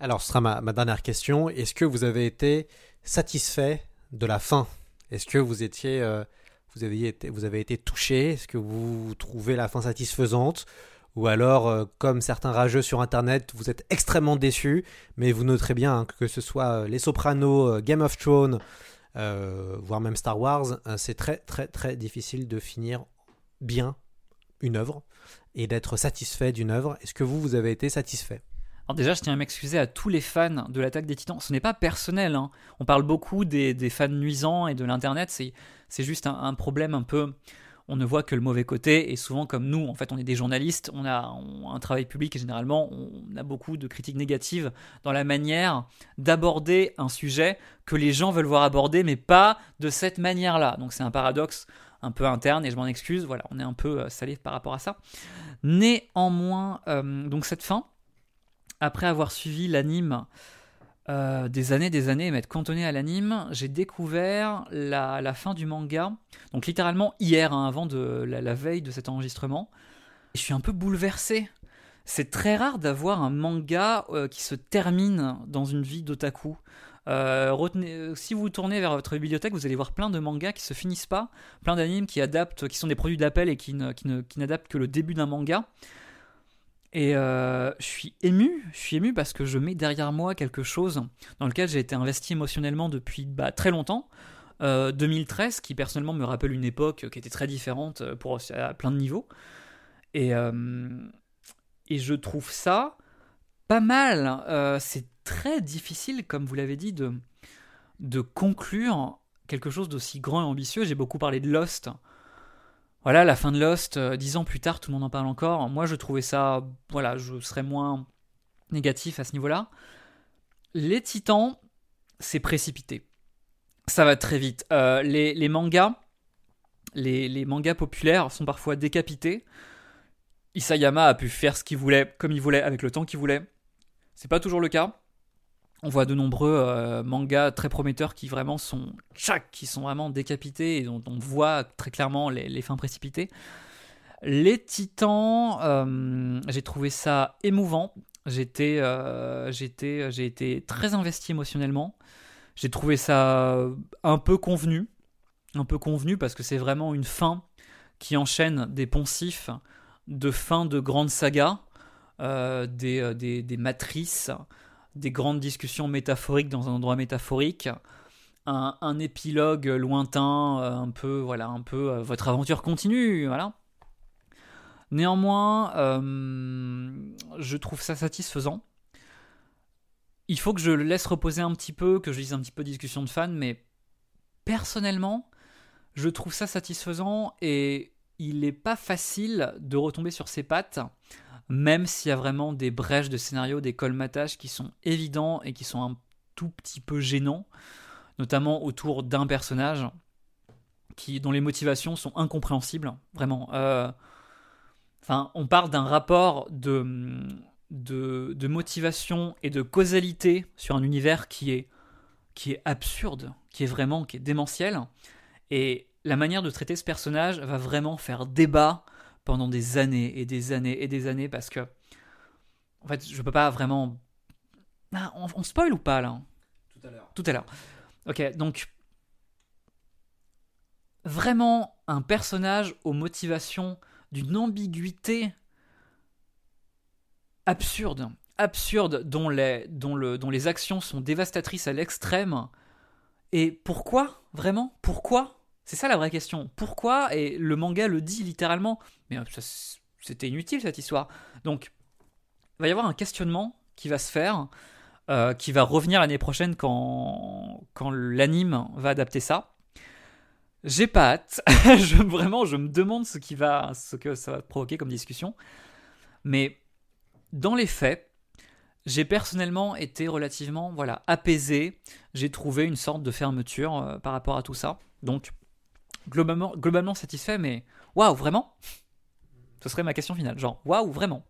Alors, ce sera ma, ma dernière question. Est-ce que vous avez été satisfait de la fin? Est-ce que vous étiez, euh, vous été, vous avez été touché? Est-ce que vous trouvez la fin satisfaisante? Ou alors, euh, comme certains rageux sur Internet, vous êtes extrêmement déçus, mais vous noterez bien hein, que ce soit euh, Les Sopranos, euh, Game of Thrones, voire même Star Wars, c'est très très très difficile de finir bien une œuvre et d'être satisfait d'une œuvre. Est-ce que vous, vous avez été satisfait? Alors déjà, je tiens à m'excuser à tous les fans de l'attaque des titans. Ce n'est pas personnel. Hein. On parle beaucoup des, fans nuisants et de l'Internet. C'est juste un, problème un peu on ne voit que le mauvais côté. Et souvent comme nous en fait on est des journalistes on a un travail public et généralement on a beaucoup de critiques négatives dans la manière d'aborder un sujet que les gens veulent voir aborder mais pas de cette manière là donc c'est un paradoxe un peu interne et je m'en excuse. Voilà on est un peu euh, salé par rapport à ça. Néanmoins euh, donc cette fin après avoir suivi l'anime euh, des années, des années, m'être cantonné à l'anime, j'ai découvert la, fin du manga, donc littéralement hier, hein, avant de la, veille de cet enregistrement. je suis un peu bouleversé. C'est très rare d'avoir un manga euh, qui se termine dans une vie d'otaku. Euh, si vous tournez vers votre bibliothèque, vous allez voir plein de mangas qui se finissent pas, plein d'animes qui adaptent, qui sont des produits d'appel et qui, qui n'adaptent que le début d'un manga. Et euh, je suis ému, je suis ému parce que je mets derrière moi quelque chose dans lequel j'ai été investi émotionnellement depuis bah, très longtemps. 2013, euh, qui personnellement me rappelle une époque qui était très différente euh, pour, à plein de niveaux. Et, je trouve ça pas mal. c'est très difficile, comme vous l'avez dit, de conclure quelque chose d'aussi grand et ambitieux. J'ai beaucoup parlé de Lost voilà, la fin de Lost, euh, dix ans plus tard, tout le monde en parle encore. Moi, je trouvais ça, voilà, je serais moins négatif à ce niveau-là. Les Titans, c'est précipité. Ça va très vite. Euh, les, mangas, les, mangas populaires sont parfois décapités. Isayama a pu faire ce qu'il voulait, comme il voulait, avec le temps qu'il voulait. C'est pas toujours le cas. On voit de nombreux euh, mangas très prometteurs qui vraiment sont qui sont vraiment décapités et dont on voit très clairement les, fins précipitées. Les Titans, euh, j'ai trouvé ça émouvant. J'étais, euh, j'étais, j'ai été très investi émotionnellement. J'ai trouvé ça un peu convenu, un peu convenu parce que c'est vraiment une fin qui enchaîne des poncifs de fin de grandes sagas, des matrices des grandes discussions métaphoriques dans un endroit métaphorique, un, épilogue lointain, euh, un peu, voilà, un peu, euh, votre aventure continue, voilà. Néanmoins, euh, je trouve ça satisfaisant. Il faut que je le laisse reposer un petit peu, que je lise un petit peu discussion de fans, mais personnellement, je trouve ça satisfaisant et il n'est pas facile de retomber sur ses pattes même s'il y a vraiment des brèches de scénario, des colmatages qui sont évidents et qui sont un tout petit peu gênants, notamment autour d'un personnage qui, dont les motivations sont incompréhensibles, vraiment. Euh, enfin, on parle d'un rapport de, de, motivation et de causalité sur un univers qui est, qui est absurde, qui est vraiment qui est démentiel. Et la manière de traiter ce personnage va vraiment faire débat pendant des années et des années et des années parce que en fait je peux pas vraiment ah, on, spoil ou pas là? Tout à l'heure. Tout à l'heure. Ok donc vraiment un personnage aux motivations d'une ambiguïté absurde, absurde, dont les, dont, le, dont les actions sont dévastatrices à l'extrême. Et pourquoi Vraiment? Pourquoi C'est ça la vraie question. Pourquoi Et le manga le dit littéralement. Mais euh, c'était inutile cette histoire. Donc, il va y avoir un questionnement qui va se faire, euh, qui va revenir l'année prochaine quand, l'anime va adapter ça. J'ai pas hâte. vraiment, je me demande ce que ça va provoquer comme discussion. Mais dans les faits, j'ai personnellement été relativement voilà, apaisé. J'ai trouvé une sorte de fermeture euh, par rapport à tout ça. Donc, globalement, globalement satisfait, mais waouh, vraiment? Ce serait ma question finale. Genre, waouh, vraiment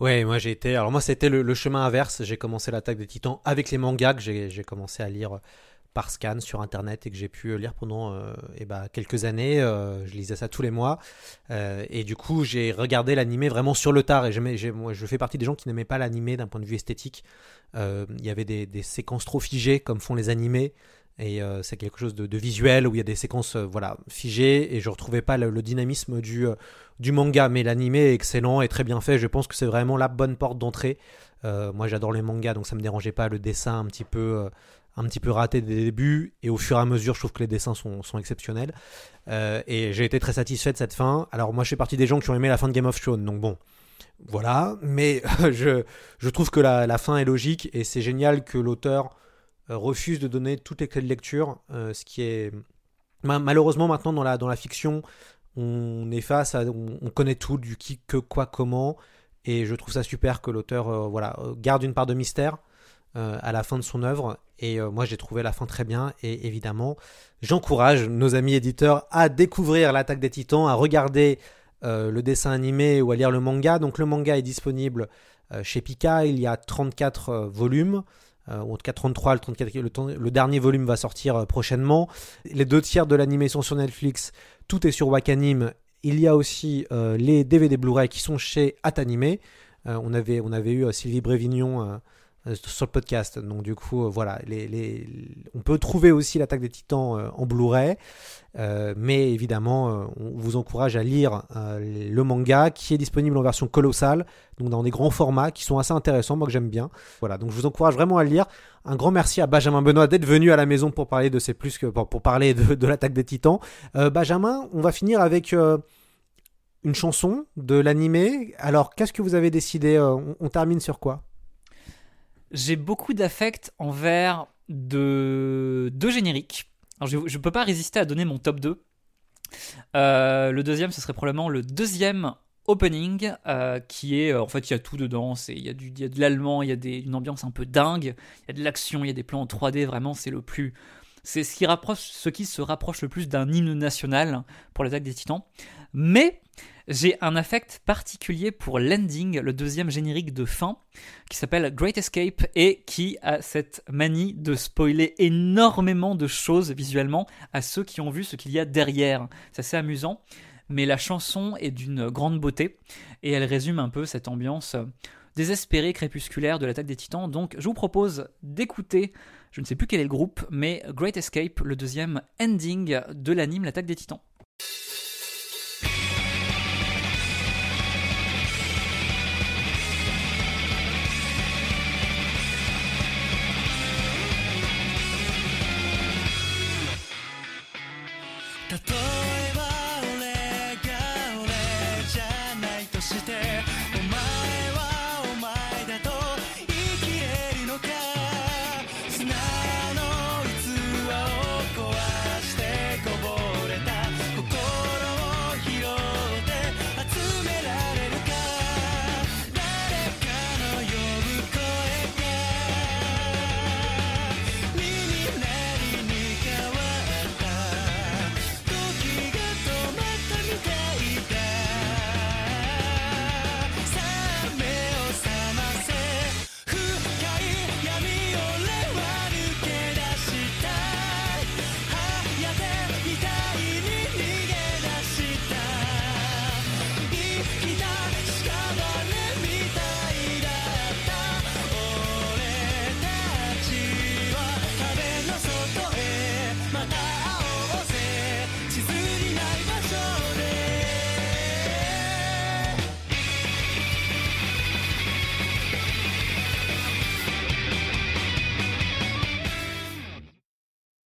Ouais, moi j'ai été. Alors, moi, c'était le, le, chemin inverse. J'ai commencé l'attaque des titans avec les mangas que j'ai commencé à lire par scan sur internet et que j'ai pu lire pendant euh, eh ben, quelques années. Euh, je lisais ça tous les mois. Euh, et du coup, j'ai regardé l'animé vraiment sur le tard. Et je fais partie des gens qui n'aimaient pas l'animé d'un point de vue esthétique. Il y avait des, des, séquences trop figées comme font les animés. Et c'est quelque chose de, visuel où il y a des séquences voilà, figées et je retrouvais pas le, dynamisme du, du manga. Mais l'animé est excellent et très bien fait. Je pense que c'est vraiment la bonne porte d'entrée. moi j'adore les mangas donc ça me dérangeait pas le dessin un petit peu un petit peu raté dès le début, et au fur et à mesure, je trouve que les dessins sont, exceptionnels. Euh, et j'ai été très satisfait de cette fin. Alors moi, je fais partie des gens qui ont aimé la fin de Game of Thrones, donc bon, voilà. Mais je, je trouve que la, fin est logique, et c'est génial que l'auteur euh, refuse de donner toutes les clés de lecture, euh, ce qui est... Malheureusement, maintenant, dans la, fiction, on est face à... On, connaît tout, du qui, que, quoi, comment, et je trouve ça super que l'auteur voilà, garde une part de mystère. à la fin de son œuvre et euh, moi, j'ai trouvé la fin très bien. Et évidemment, j'encourage nos amis éditeurs à découvrir l'attaque des titans, à regarder euh, le dessin animé ou à lire le manga. Donc, le manga est disponible euh, chez Pika. Il y a 34 volumes. Ou en tout cas 33, le, 34, le, dernier volume va sortir prochainement. Les deux tiers de l'animé sont sur Netflix. Tout est sur Wakanim. Il y a aussi les DVD Blu-ray qui sont chez Atanime. on, avait, on avait eu Sylvie Brévignon euh, sur le podcast. Donc du coup, euh, voilà, les, on peut trouver aussi l'attaque des Titans euh, en Blu-ray, mais évidemment, on vous encourage à lire le manga qui est disponible en version colossale, donc dans des grands formats qui sont assez intéressants, moi que j'aime bien. Voilà, donc je vous encourage vraiment à lire. Un grand merci à Benjamin Benoît d'être venu à la maison pour parler de ces plus que pour, parler de, l'attaque des Titans. Benjamin, on va finir avec une chanson de l'animé. Alors, qu'est-ce que vous avez décidé on termine sur quoi? J'ai beaucoup d'affect envers de... deux génériques. Alors je ne peux pas résister à donner mon top 2. Euh, le deuxième, ce serait probablement le deuxième opening, euh, qui est, en fait, il y a tout dedans. Il y, a y a de l'allemand, il y a des, une ambiance un peu dingue, il y a de l'action, il y a des plans en 3D, vraiment, c'est le plus... C'est ce qui, rapproche, ce qui se rapproche le plus d'un hymne national pour l'attaque des titans. Mais j'ai un affect particulier pour l'ending, le deuxième générique de fin, qui s'appelle Great Escape et qui a cette manie de spoiler énormément de choses visuellement à ceux qui ont vu ce qu'il y a derrière. C'est assez amusant, mais la chanson est d'une grande beauté et elle résume un peu cette ambiance désespérée, crépusculaire de l'attaque des titans. Donc je vous propose d'écouter, je ne sais plus quel est le groupe, mais Great Escape, le deuxième ending de l'anime L'attaque des titans.